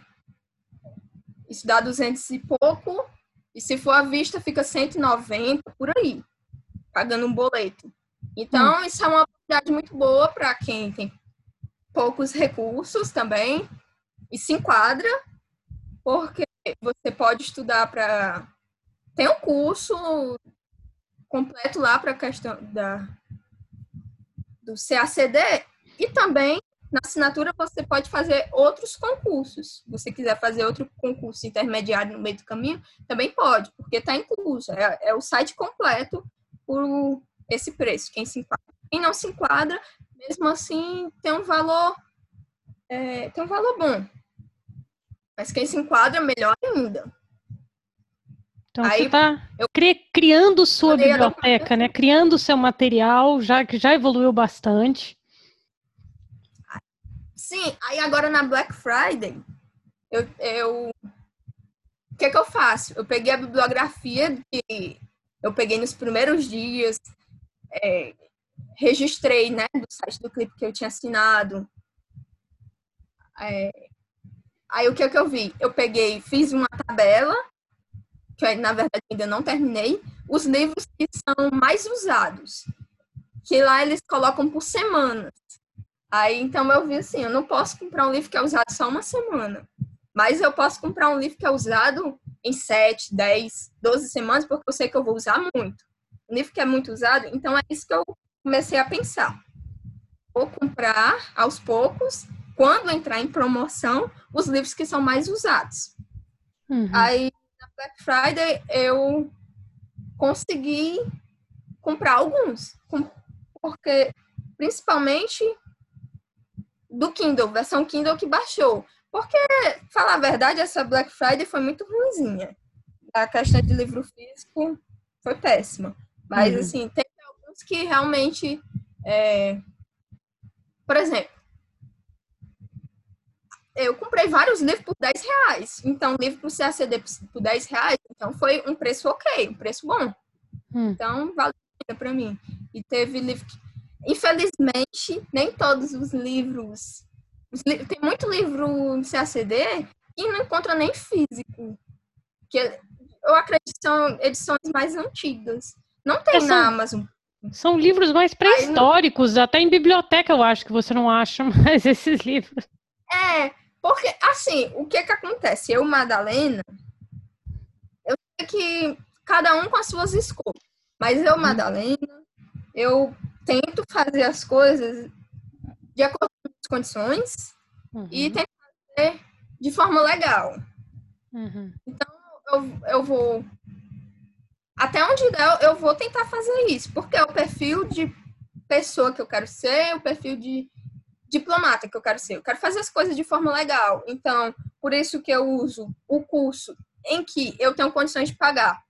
isso dá 200 e pouco, e se for à vista, fica 190 por aí, pagando um boleto. Então, hum. isso é uma oportunidade muito boa para quem tem poucos recursos também, e se enquadra, porque você pode estudar para. Tem um curso completo lá para a questão da, do CACD e também na assinatura você pode fazer outros concursos. Se você quiser fazer outro concurso intermediário no meio do caminho, também pode, porque está incluso. É, é, o site completo por esse preço. Quem se enquadra. Quem não se enquadra, mesmo assim, tem um valor, é, tem um valor bom. Mas quem se enquadra, melhor ainda. Então Aí, você está criando sua biblioteca, né? Criando seu material, já que já evoluiu bastante. Sim, aí agora na Black Friday, eu, eu o que, que eu faço? Eu peguei a bibliografia que eu peguei nos primeiros dias, é, registrei, né, do site do clipe que eu tinha assinado, é, Aí o que, é que eu vi? Eu peguei, fiz uma tabela, que na verdade ainda não terminei, os livros que são mais usados. Que lá eles colocam por semanas. Aí então eu vi assim, eu não posso comprar um livro que é usado só uma semana. Mas eu posso comprar um livro que é usado em 7, 10, 12 semanas, porque eu sei que eu vou usar muito. Um livro que é muito usado, então é isso que eu comecei a pensar. Vou comprar aos poucos quando entrar em promoção, os livros que são mais usados. Uhum. Aí, na Black Friday, eu consegui comprar alguns, porque principalmente do Kindle, versão Kindle que baixou. Porque, falar a verdade, essa Black Friday foi muito ruimzinha. A questão de livro físico foi péssima. Mas, uhum. assim, tem alguns que realmente. É... Por exemplo, eu comprei vários livros por 10 reais. Então, livro para o CACD por 10 reais, então foi um preço ok, um preço bom. Hum. Então, valeu para mim. E teve livro que, infelizmente, nem todos os livros. Os li... Tem muito livro no CACD e não encontra nem físico. Que eu acredito que são edições mais antigas. Não tem é, na são, Amazon. São livros mais pré-históricos, até em biblioteca eu acho que você não acha mais esses livros. É, porque, assim, o que que acontece? Eu, Madalena, eu sei que cada um com as suas escolhas. Mas eu. Madalena, eu tento fazer as coisas de acordo com as condições uhum. e tento fazer de forma legal. Uhum. Então, eu, eu vou. Até onde der, eu vou tentar fazer isso, porque é o perfil de pessoa que eu quero ser, o perfil de diplomata que eu quero ser. Eu quero fazer as coisas de forma legal. Então, por isso que eu uso o curso em que eu tenho condições de pagar.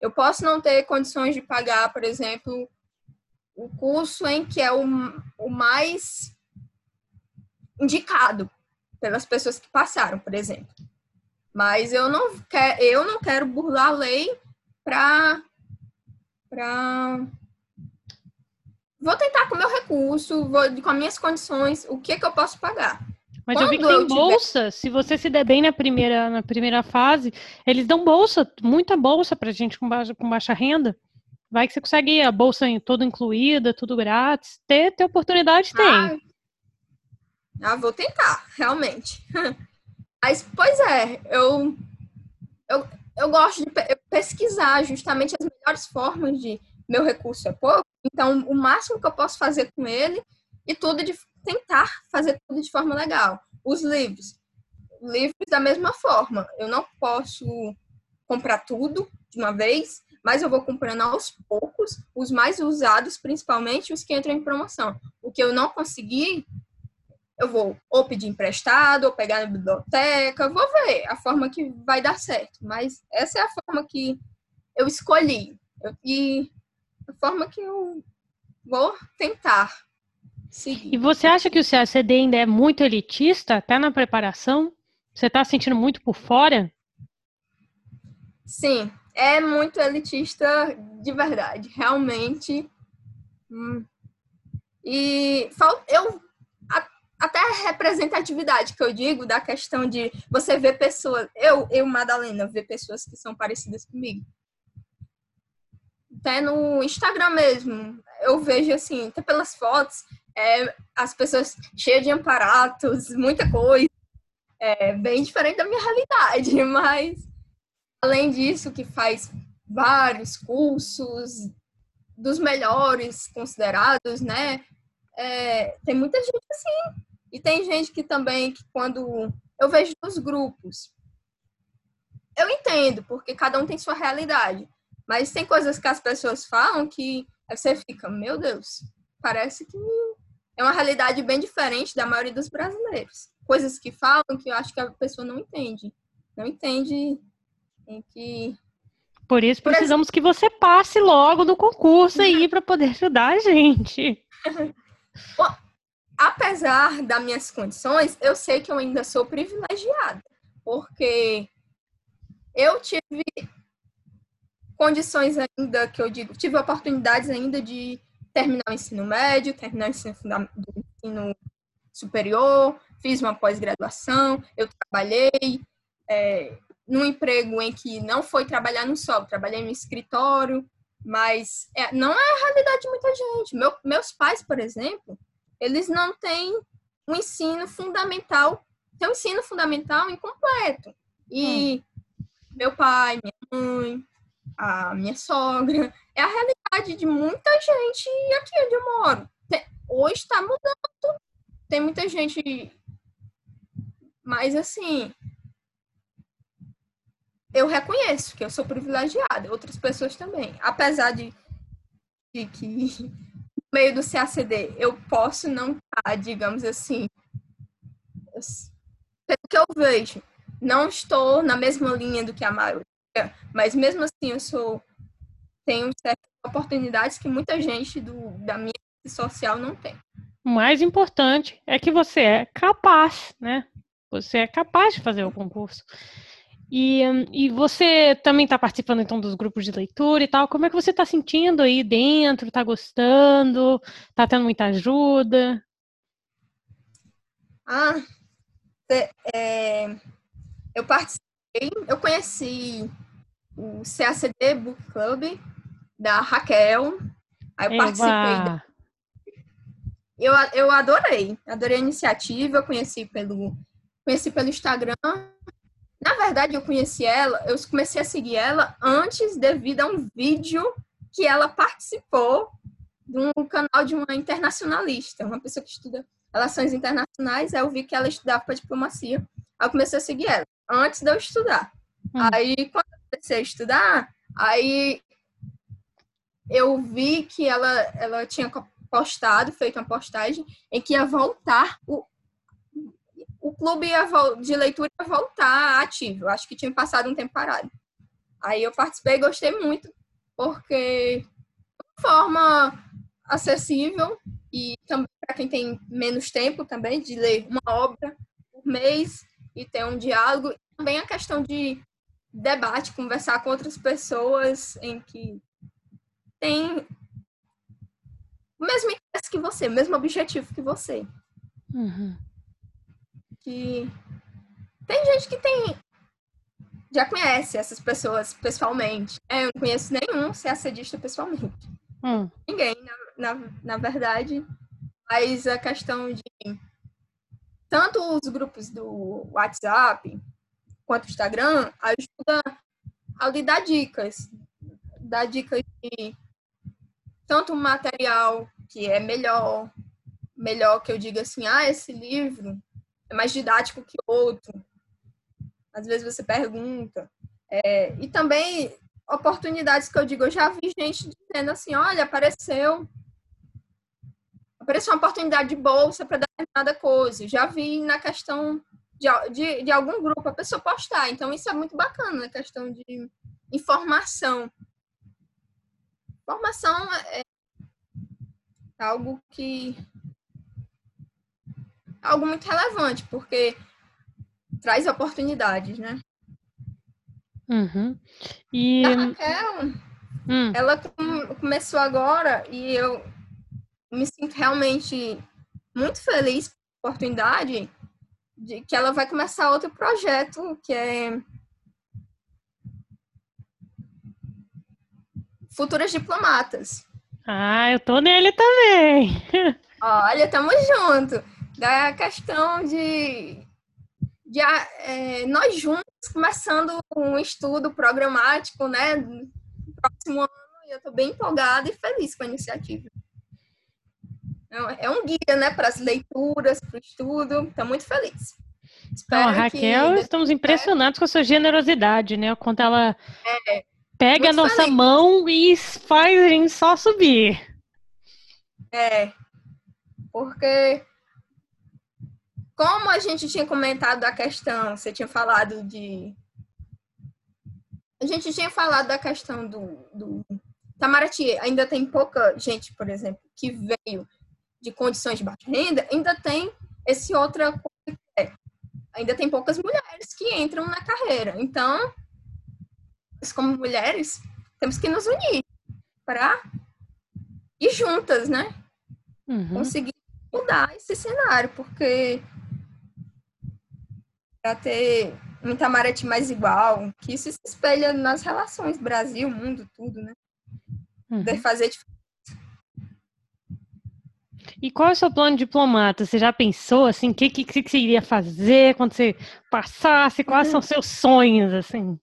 Eu posso não ter condições de pagar, por exemplo, o curso em que é o, o mais indicado pelas pessoas que passaram, por exemplo. Mas eu não quero, eu não quero burlar a lei para para vou tentar com o meu recurso, vou, com as minhas condições, o que, que eu posso pagar. Mas Quando eu vi que tem bolsa, tiver... se você se der bem na primeira, na primeira fase, eles dão bolsa, muita bolsa pra gente com baixa, com baixa renda. Vai que você consegue a bolsa toda incluída, tudo grátis. Ter, ter oportunidade, tem. Ah, ah vou tentar, realmente. Mas, pois é, eu, eu, eu gosto de pesquisar justamente as melhores formas de meu recurso é pouco, então o máximo que eu posso fazer com ele e tudo de tentar fazer tudo de forma legal. Os livros, livros da mesma forma, eu não posso comprar tudo de uma vez, mas eu vou comprando aos poucos, os mais usados, principalmente os que entram em promoção. O que eu não consegui, eu vou ou pedir emprestado, ou pegar na biblioteca, vou ver a forma que vai dar certo. Mas essa é a forma que eu escolhi. E a forma que eu vou tentar seguir. E você acha que o CACD ainda é muito elitista, até na preparação? Você está sentindo muito por fora? Sim, é muito elitista de verdade, realmente. Hum. E eu até a representatividade que eu digo da questão de você ver pessoas, eu, eu Madalena, ver pessoas que são parecidas comigo até no Instagram mesmo, eu vejo assim, até pelas fotos, é, as pessoas cheias de aparatos, muita coisa, é bem diferente da minha realidade, mas além disso, que faz vários cursos dos melhores considerados, né? É, tem muita gente assim. E tem gente que também, que quando eu vejo nos grupos, eu entendo, porque cada um tem sua realidade. Mas tem coisas que as pessoas falam que você fica, meu Deus, parece que é uma realidade bem diferente da maioria dos brasileiros. Coisas que falam que eu acho que a pessoa não entende. Não entende em que. Por isso precisamos Por que você passe logo no concurso aí para poder ajudar a gente. Bom, apesar das minhas condições, eu sei que eu ainda sou privilegiada, porque eu tive condições ainda que eu digo, tive oportunidades ainda de terminar o ensino médio, terminar o ensino, ensino superior, fiz uma pós-graduação, eu trabalhei é, num emprego em que não foi trabalhar no sol, trabalhei no escritório, mas é, não é a realidade de muita gente. Meu, meus pais, por exemplo, eles não têm um ensino fundamental, tem um ensino fundamental incompleto. E hum. meu pai, minha mãe, a minha sogra. É a realidade de muita gente aqui onde eu moro. Hoje está mudando. Tem muita gente. Mas assim. Eu reconheço que eu sou privilegiada, outras pessoas também. Apesar de, de que no meio do CACD eu posso não estar, tá, digamos assim, pelo que eu vejo, não estou na mesma linha do que a maioria, mas mesmo assim eu sou tenho certas oportunidades que muita gente do, da minha social não tem. O mais importante é que você é capaz, né? Você é capaz de fazer o concurso. E, e você também está participando então dos grupos de leitura e tal. Como é que você está sentindo aí dentro? Está gostando? Está tendo muita ajuda? Ah, é, eu participei, eu conheci o CACD Book Club da Raquel. Aí eu Eba. participei. Eu, eu adorei, adorei a iniciativa, eu conheci pelo, conheci pelo Instagram. Na verdade, eu conheci ela, eu comecei a seguir ela antes devido a um vídeo que ela participou de um canal de uma internacionalista, uma pessoa que estuda relações internacionais. Aí eu vi que ela estudava para diplomacia. Aí eu comecei a seguir ela, antes de eu estudar. Hum. Aí, quando eu comecei a estudar, aí eu vi que ela, ela tinha postado, feito uma postagem, em que ia voltar, o, o clube de leitura ia voltar ativo. Acho que tinha passado um tempo parado. Aí eu participei e gostei muito, porque de forma acessível e também para quem tem menos tempo também de ler uma obra por mês e ter um diálogo. E também a questão de debate, conversar com outras pessoas em que tem o mesmo interesse que você, o mesmo objetivo que você. Uhum. Que tem gente que tem já conhece essas pessoas pessoalmente. Eu não conheço nenhum ser assedista pessoalmente. Hum. Ninguém, na, na, na verdade. Mas a questão de tanto os grupos do WhatsApp quanto o Instagram ajuda a lhe dar dicas. Dar dicas de tanto material que é melhor, melhor que eu diga assim, ah, esse livro é mais didático que outro. Às vezes você pergunta. É, e também oportunidades que eu digo, eu já vi gente dizendo assim, olha, apareceu apareceu uma oportunidade de bolsa para determinada coisa. Já vi na questão de, de, de, algum grupo a pessoa postar. Então, isso é muito bacana, na questão de informação. Informação é algo que. É algo muito relevante, porque traz oportunidades, né? Uhum. E... A Raquel, hum. ela começou agora e eu me sinto realmente muito feliz com a oportunidade de que ela vai começar outro projeto que é Futuras Diplomatas. Ah, eu tô nele também. Olha, tamo junto. Da questão de, de é, nós juntos começando um estudo programático, né? No próximo ano, e eu tô bem empolgada e feliz com a iniciativa. É um guia, né, para as leituras, para o estudo. Estou muito feliz. Espero então, Raquel, que... estamos impressionados com a sua generosidade, né? Quanto ela é, pega a nossa feliz. mão e faz a gente só subir. É, porque como a gente tinha comentado da questão, você tinha falado de. A gente tinha falado da questão do, do Itamaraty, ainda tem pouca gente, por exemplo, que veio de condições de baixa renda, ainda tem esse outra coisa que é, ainda tem poucas mulheres que entram na carreira. Então, nós como mulheres, temos que nos unir para ir juntas, né? Uhum. Conseguir mudar esse cenário, porque para ter um Itamaraty mais igual, que isso se espelha nas relações Brasil, mundo, tudo, né? Uhum. De fazer diferença e qual é o seu plano de diplomata? Você já pensou assim, o que, que, que você iria fazer quando você passasse? Quais são os seus sonhos, assim?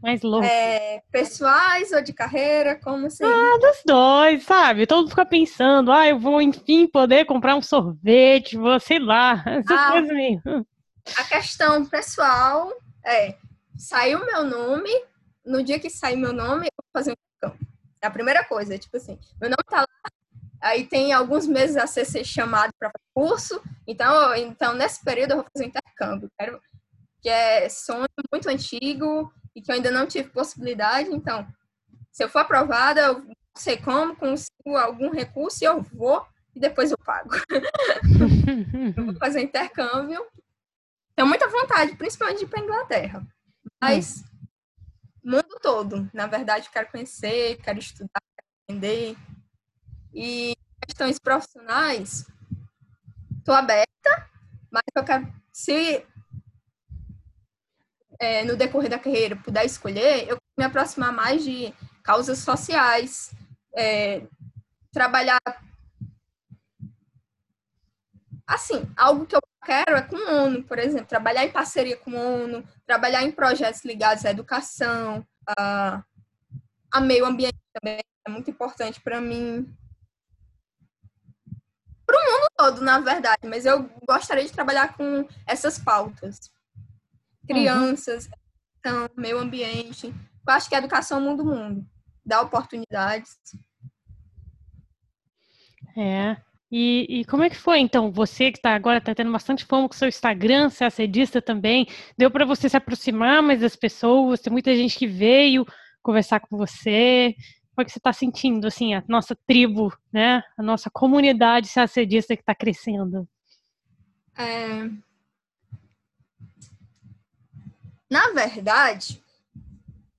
Mais loucos. É, pessoais ou de carreira? Como assim? Ah, dos dois, sabe? Todo mundo fica pensando, ah, eu vou enfim poder comprar um sorvete, vou, sei lá, essas ah, coisas. A questão pessoal é, saiu meu nome, no dia que sair meu nome, eu vou fazer um intercâmbio. É a primeira coisa, tipo assim, meu nome tá lá, Aí tem alguns meses a ser, ser chamado para curso. Então, então, nesse período eu vou fazer um intercâmbio. Quero, que é sonho muito antigo e que eu ainda não tive possibilidade. Então, Se eu for aprovada, eu não sei como, consigo algum recurso e eu vou e depois eu pago. eu vou fazer intercâmbio. Tenho muita vontade, principalmente de ir para Inglaterra. Mas mundo todo, na verdade, quero conhecer, quero estudar, quero aprender. E questões profissionais, estou aberta, mas eu quero, se é, no decorrer da carreira puder escolher, eu me aproximar mais de causas sociais, é, trabalhar assim, algo que eu quero é com a ONU, por exemplo, trabalhar em parceria com a ONU, trabalhar em projetos ligados à educação, a, a meio ambiente também é muito importante para mim. O mundo todo, na verdade, mas eu gostaria de trabalhar com essas pautas. Crianças, uhum. meio ambiente. Eu acho que a educação muda o mundo, dá oportunidades. É, e, e, como é que foi, então? Você que tá agora está tendo bastante fama com seu Instagram, ser acedista também, deu para você se aproximar mais das pessoas? Tem muita gente que veio conversar com você. Como é que você está sentindo, assim, a nossa tribo, né? A nossa comunidade ser acedista que está crescendo? É... Na verdade,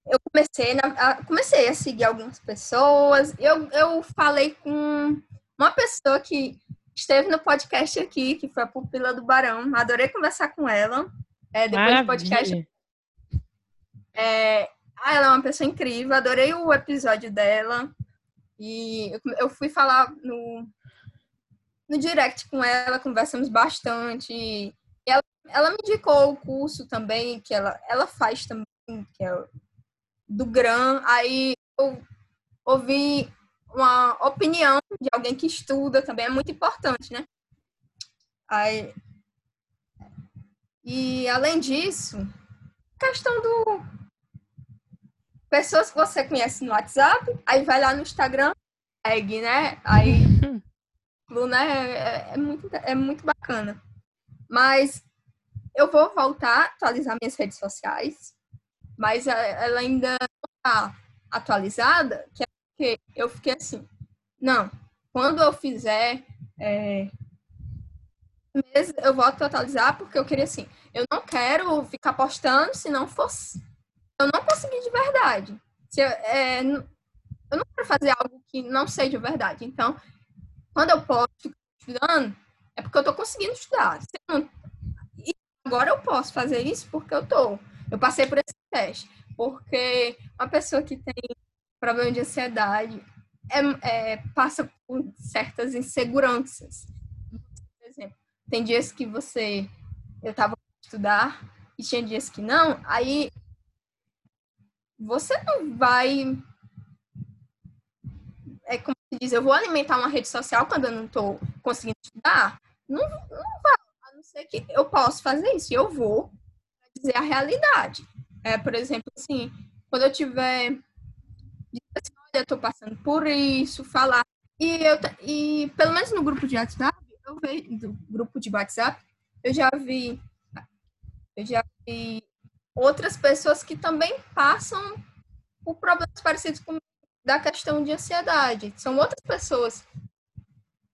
eu comecei, na... a... comecei a seguir algumas pessoas. Eu, eu falei com uma pessoa que esteve no podcast aqui, que foi a Pupila do Barão. Adorei conversar com ela. É, depois Maravilha. do podcast. É, ah, ela é uma pessoa incrível, adorei o episódio dela. E eu fui falar no, no direct com ela, conversamos bastante. Ela, ela me indicou o curso também, que ela, ela faz também, que é do GRAM. Aí eu ouvi uma opinião de alguém que estuda também é muito importante, né? Aí, e além disso, questão do pessoas que você conhece no WhatsApp, aí vai lá no Instagram, segue, né? Aí, né? É, é, muito, é muito bacana. Mas eu vou voltar a atualizar minhas redes sociais, mas ela ainda não está atualizada, que é porque eu fiquei assim, não, quando eu fizer é, eu volto a atualizar porque eu queria assim, eu não quero ficar postando se não fosse, eu não consegui de verdade. Se eu, é, eu não quero fazer algo que não seja de verdade. Então, quando eu posto estudando, é porque eu estou conseguindo estudar. Não, agora eu posso fazer isso porque eu tô. Eu passei por esse teste. Porque uma pessoa que tem problema de ansiedade é, é, passa por certas inseguranças. Por exemplo, tem dias que você eu estava estudar e tinha dias que não, aí você não vai é como se diz, eu vou alimentar uma rede social quando eu não estou conseguindo estudar? Não, não vai, a não ser que eu posso fazer isso, eu vou dizer a realidade. É, por exemplo, assim, quando eu tiver assim, olha, eu tô passando por isso, falar. E, eu, e pelo menos no grupo de WhatsApp, eu vejo, do grupo de WhatsApp, eu já vi, eu já vi outras pessoas que também passam por problemas parecidos com da questão de ansiedade. São outras pessoas.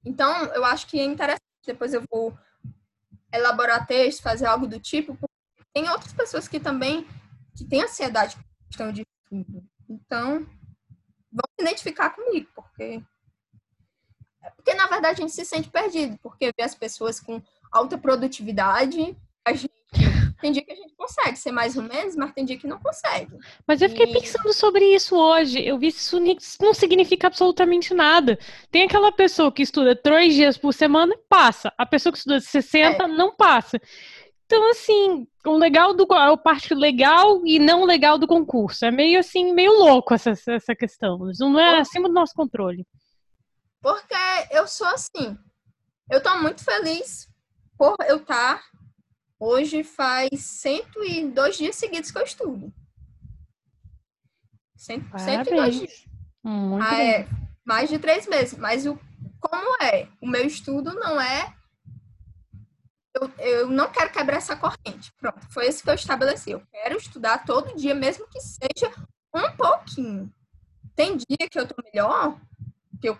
Então, eu acho que é interessante. Depois eu vou elaborar texto, fazer algo do tipo, tem outras pessoas que também que têm ansiedade com questão de estudo. Então, vão se identificar comigo, porque. Porque, na verdade, a gente se sente perdido, porque vê as pessoas com alta produtividade, a gente. Tem dia que a gente consegue ser mais ou menos, mas tem dia que não consegue. Mas eu fiquei e... pensando sobre isso hoje. Eu vi isso não significa absolutamente nada. Tem aquela pessoa que estuda três dias por semana e passa. A pessoa que estuda 60 é. não passa. Então, assim, o legal do a parte legal e não legal do concurso. É meio assim, meio louco essa, essa questão. Não é acima do nosso controle. Porque eu sou assim. Eu tô muito feliz por eu estar. Hoje faz 102 dias seguidos que eu estudo. 102 dias. Muito ah, é, mais de três meses. Mas o, como é? O meu estudo não é eu, eu não quero quebrar essa corrente. Pronto, foi isso que eu estabeleci. Eu quero estudar todo dia, mesmo que seja um pouquinho. tem dia que eu tô melhor, que eu,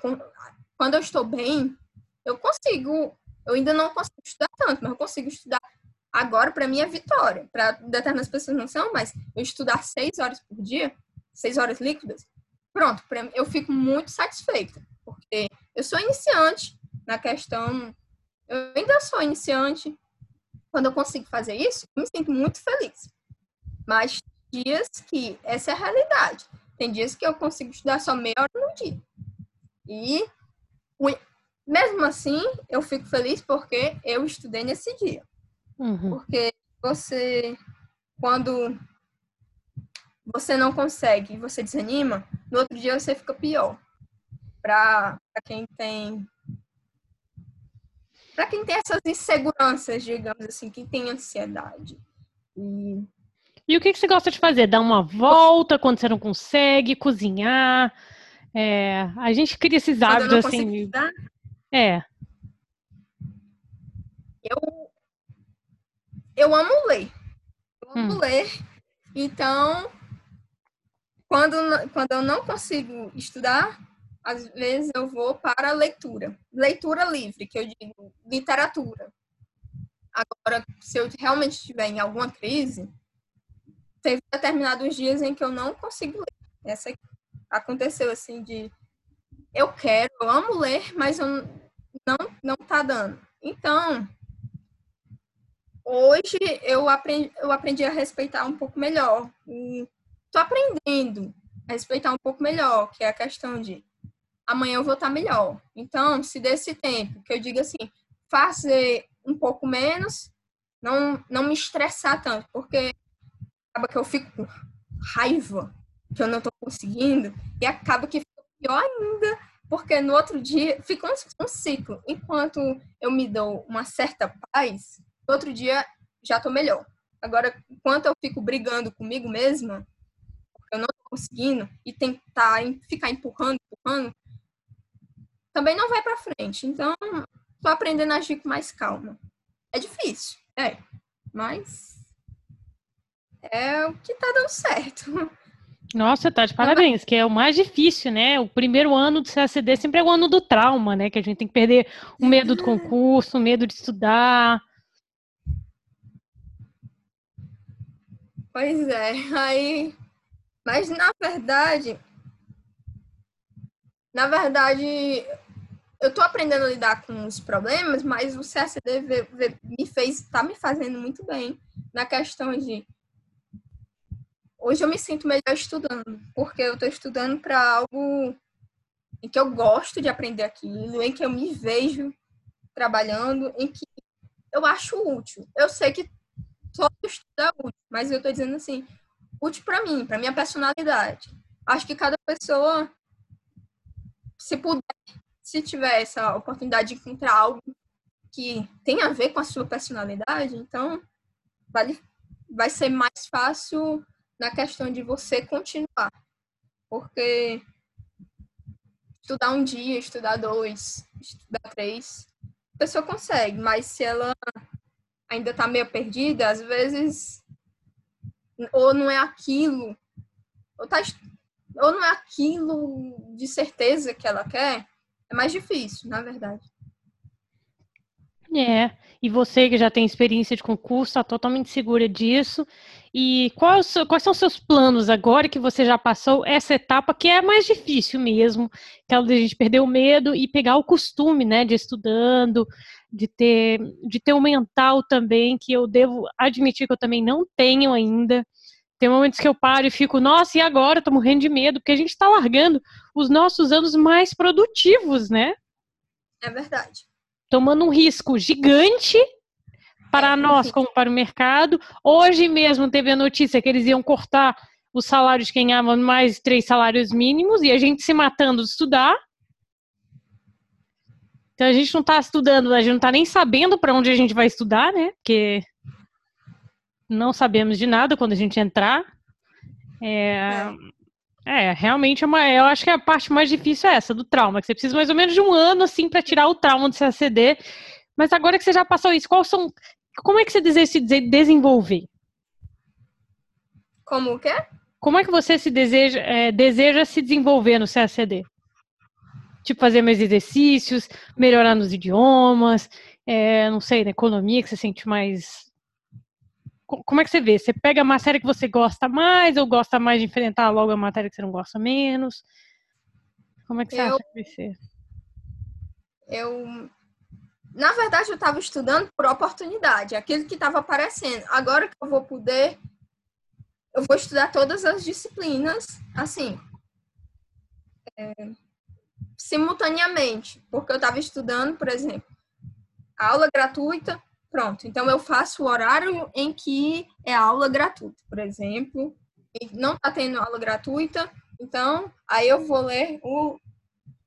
quando eu estou bem, eu consigo, eu ainda não consigo estudar tanto, mas eu consigo estudar agora, para mim é vitória. Para determinadas pessoas não são, mas eu estudar seis horas por dia, seis horas líquidas, pronto, pra, eu fico muito satisfeita, porque eu sou iniciante na questão, eu ainda sou iniciante. Quando eu consigo fazer isso, eu me sinto muito feliz. Mas dias que essa é a realidade. Tem dias que eu consigo estudar só meia hora no dia. E mesmo assim, eu fico feliz porque eu estudei nesse dia. Uhum. Porque você, quando você não consegue, você desanima, no outro dia você fica pior. Para quem tem para quem tem essas inseguranças, digamos assim, quem tem ansiedade. E, e o que, que você gosta de fazer? Dar uma volta quando você não consegue, cozinhar? É, a gente cria esses hábitos assim. Estudar, é. Eu, eu amo ler. Eu amo hum. ler. Então, quando, quando eu não consigo estudar, às vezes eu vou para a leitura. Leitura livre, que eu digo literatura. Agora, se eu realmente estiver em alguma crise, teve determinados dias em que eu não consigo ler. Essa aconteceu assim de eu quero, eu amo ler, mas eu não não tá dando. Então, hoje eu aprendi, eu aprendi a respeitar um pouco melhor. Estou aprendendo a respeitar um pouco melhor, que é a questão de amanhã eu vou estar melhor. Então, se desse tempo, que eu digo assim, fazer um pouco menos, não, não me estressar tanto, porque acaba que eu fico com raiva que eu não estou conseguindo e acaba que fica pior ainda, porque no outro dia fica um, um ciclo. Enquanto eu me dou uma certa paz, no outro dia já estou melhor. Agora, enquanto eu fico brigando comigo mesma, eu não estou conseguindo, e tentar ficar empurrando, empurrando, também não vai para frente. Então, tô aprendendo a agir com mais calma. É difícil, é, mas é o que tá dando certo. Nossa, tá de parabéns, que é o mais difícil, né? O primeiro ano do CACD sempre é o ano do trauma, né? Que a gente tem que perder o medo do concurso, o medo de estudar. Pois é, aí. Mas na verdade. Na verdade, eu tô aprendendo a lidar com os problemas, mas o CSD me fez, tá me fazendo muito bem na questão de hoje eu me sinto melhor estudando, porque eu estou estudando para algo em que eu gosto de aprender aquilo, em que eu me vejo trabalhando, em que eu acho útil. Eu sei que todo estudo é útil, mas eu estou dizendo assim, útil para mim, para minha personalidade. Acho que cada pessoa, se puder, se tiver essa oportunidade de encontrar algo que tem a ver com a sua personalidade, então vai, vai ser mais fácil na questão de você continuar. Porque estudar um dia, estudar dois, estudar três, a pessoa consegue, mas se ela ainda está meio perdida, às vezes ou não é aquilo, ou, tá, ou não é aquilo de certeza que ela quer, é mais difícil, na verdade. É, e você que já tem experiência de concurso, está totalmente segura disso. E quais, quais são os seus planos agora que você já passou essa etapa que é mais difícil mesmo, aquela de a gente perder o medo e pegar o costume, né, de estudando, de ter, de ter um mental também, que eu devo admitir que eu também não tenho ainda. Tem momentos que eu paro e fico, nossa, e agora? Estou morrendo de medo, porque a gente está largando os nossos anos mais produtivos, né? É verdade tomando um risco gigante para é, nós, como para o mercado. Hoje mesmo teve a notícia que eles iam cortar os salários de quem ganhava mais de três salários mínimos e a gente se matando de estudar. Então a gente não está estudando, a gente não está nem sabendo para onde a gente vai estudar, né? Porque não sabemos de nada quando a gente entrar. É, é. Realmente é uma. Eu acho que a parte mais difícil é essa, do trauma, que você precisa mais ou menos de um ano, assim, para tirar o trauma do CACD. Mas agora que você já passou isso, quais são. Como é que você deseja se desenvolver? Como o quê? como é que você se deseja, é, deseja se desenvolver no CACD? Tipo, fazer mais exercícios, melhorar nos idiomas, é, não sei, na economia, que você sente mais. Como é que você vê? Você pega a matéria que você gosta mais ou gosta mais de enfrentar logo a matéria que você não gosta menos? Como é que você eu, acha que vai ser? Eu. Na verdade, eu estava estudando por oportunidade, aquilo que estava aparecendo. Agora que eu vou poder eu vou estudar todas as disciplinas, assim, é, simultaneamente, porque eu estava estudando, por exemplo, aula gratuita, pronto. Então, eu faço o horário em que é aula gratuita, por exemplo, não está tendo aula gratuita, então, aí eu vou ler o,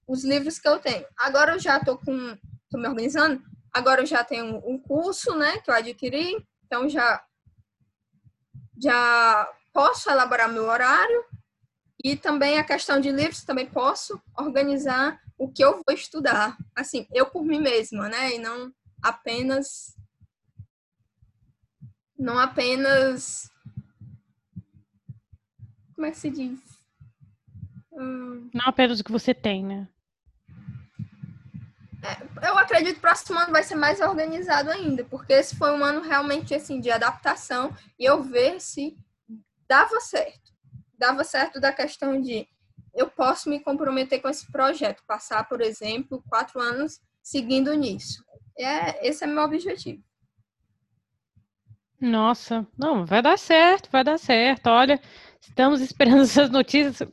os livros que eu tenho. Agora eu já estou com, tô me organizando, agora eu já tenho um curso, né, que eu adquiri, então já já posso elaborar meu horário e também a questão de livros, também posso organizar o que eu vou estudar. Assim, eu por mim mesma, né? E não apenas. Não apenas. Como é que se diz? Hum... Não apenas o que você tem, né? É, eu acredito que o próximo ano vai ser mais organizado ainda, porque esse foi um ano realmente assim de adaptação e eu ver se dava certo. Dava certo da questão de eu posso me comprometer com esse projeto, passar, por exemplo, quatro anos seguindo nisso. É, esse é meu objetivo. Nossa, não, vai dar certo, vai dar certo. Olha, estamos esperando essas notícias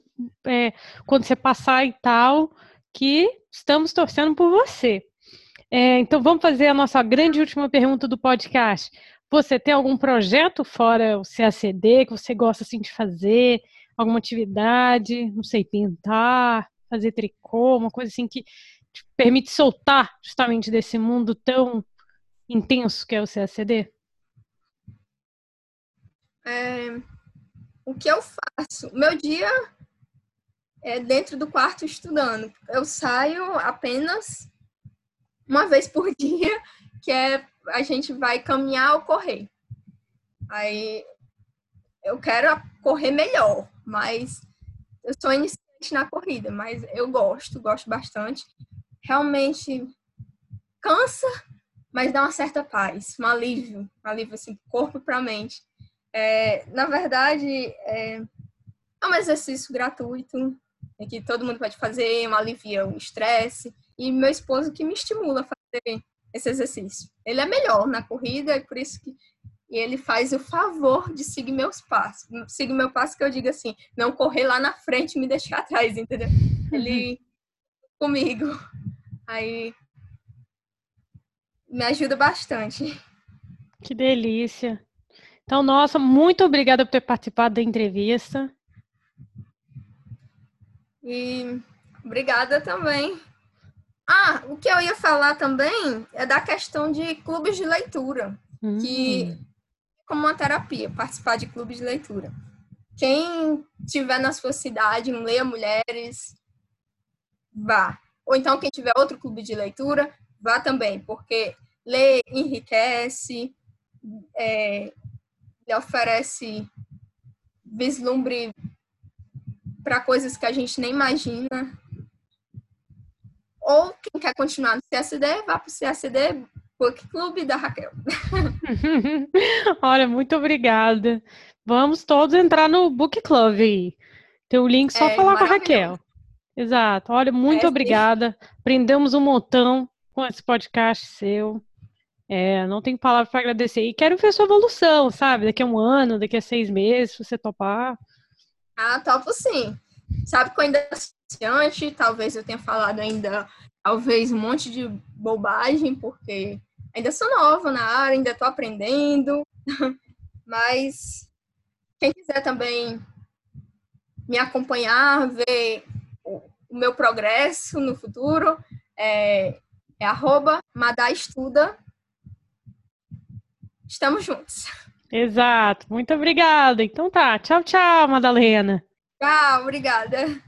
é, quando você passar e tal, que estamos torcendo por você. É, então vamos fazer a nossa grande última pergunta do podcast. Você tem algum projeto fora o CACD que você gosta assim de fazer? Alguma atividade, não sei, pintar, fazer tricô, uma coisa assim que te permite soltar justamente desse mundo tão intenso que é o CACD? É, o que eu faço? Meu dia é dentro do quarto estudando. Eu saio apenas uma vez por dia, que é a gente vai caminhar ou correr. Aí eu quero correr melhor, mas eu sou iniciante na corrida, mas eu gosto, gosto bastante. Realmente cansa, mas dá uma certa paz, um alívio, um alívio assim, corpo para mente. É, na verdade, é, é, um exercício gratuito, que todo mundo pode fazer, um alivia o estresse. E meu esposo que me estimula a fazer esse exercício. Ele é melhor na corrida e por isso que e ele faz o favor de seguir meus passos. Seguir meu passo que eu digo assim, não correr lá na frente e me deixar atrás, entendeu? Ele uhum. comigo. Aí me ajuda bastante. Que delícia. Então, nossa, muito obrigada por ter participado da entrevista. E obrigada também ah, o que eu ia falar também é da questão de clubes de leitura, hum. que como uma terapia, participar de clubes de leitura. Quem tiver na sua cidade, Leia Mulheres, vá. Ou então quem tiver outro clube de leitura, vá também, porque ler enriquece, é, lhe oferece vislumbre para coisas que a gente nem imagina. Ou quem quer continuar no CSD, vá para o CSD Book Club da Raquel. Olha, muito obrigada. Vamos todos entrar no Book Club. Tem o link só é, falar com a Raquel. Exato. Olha, muito é, obrigada. Aprendemos um montão com esse podcast seu. É, não tenho palavra para agradecer. E quero ver sua evolução, sabe? Daqui a um ano, daqui a seis meses, se você topar. Ah, topo sim. Sabe que eu ainda iniciante, talvez eu tenha falado ainda, talvez um monte de bobagem, porque ainda sou nova na área, ainda estou aprendendo, mas quem quiser também me acompanhar, ver o, meu progresso no futuro, é, é arroba. Estamos juntos. Exato, muito obrigada. Então tá, tchau, tchau, Madalena. Tchau, obrigada.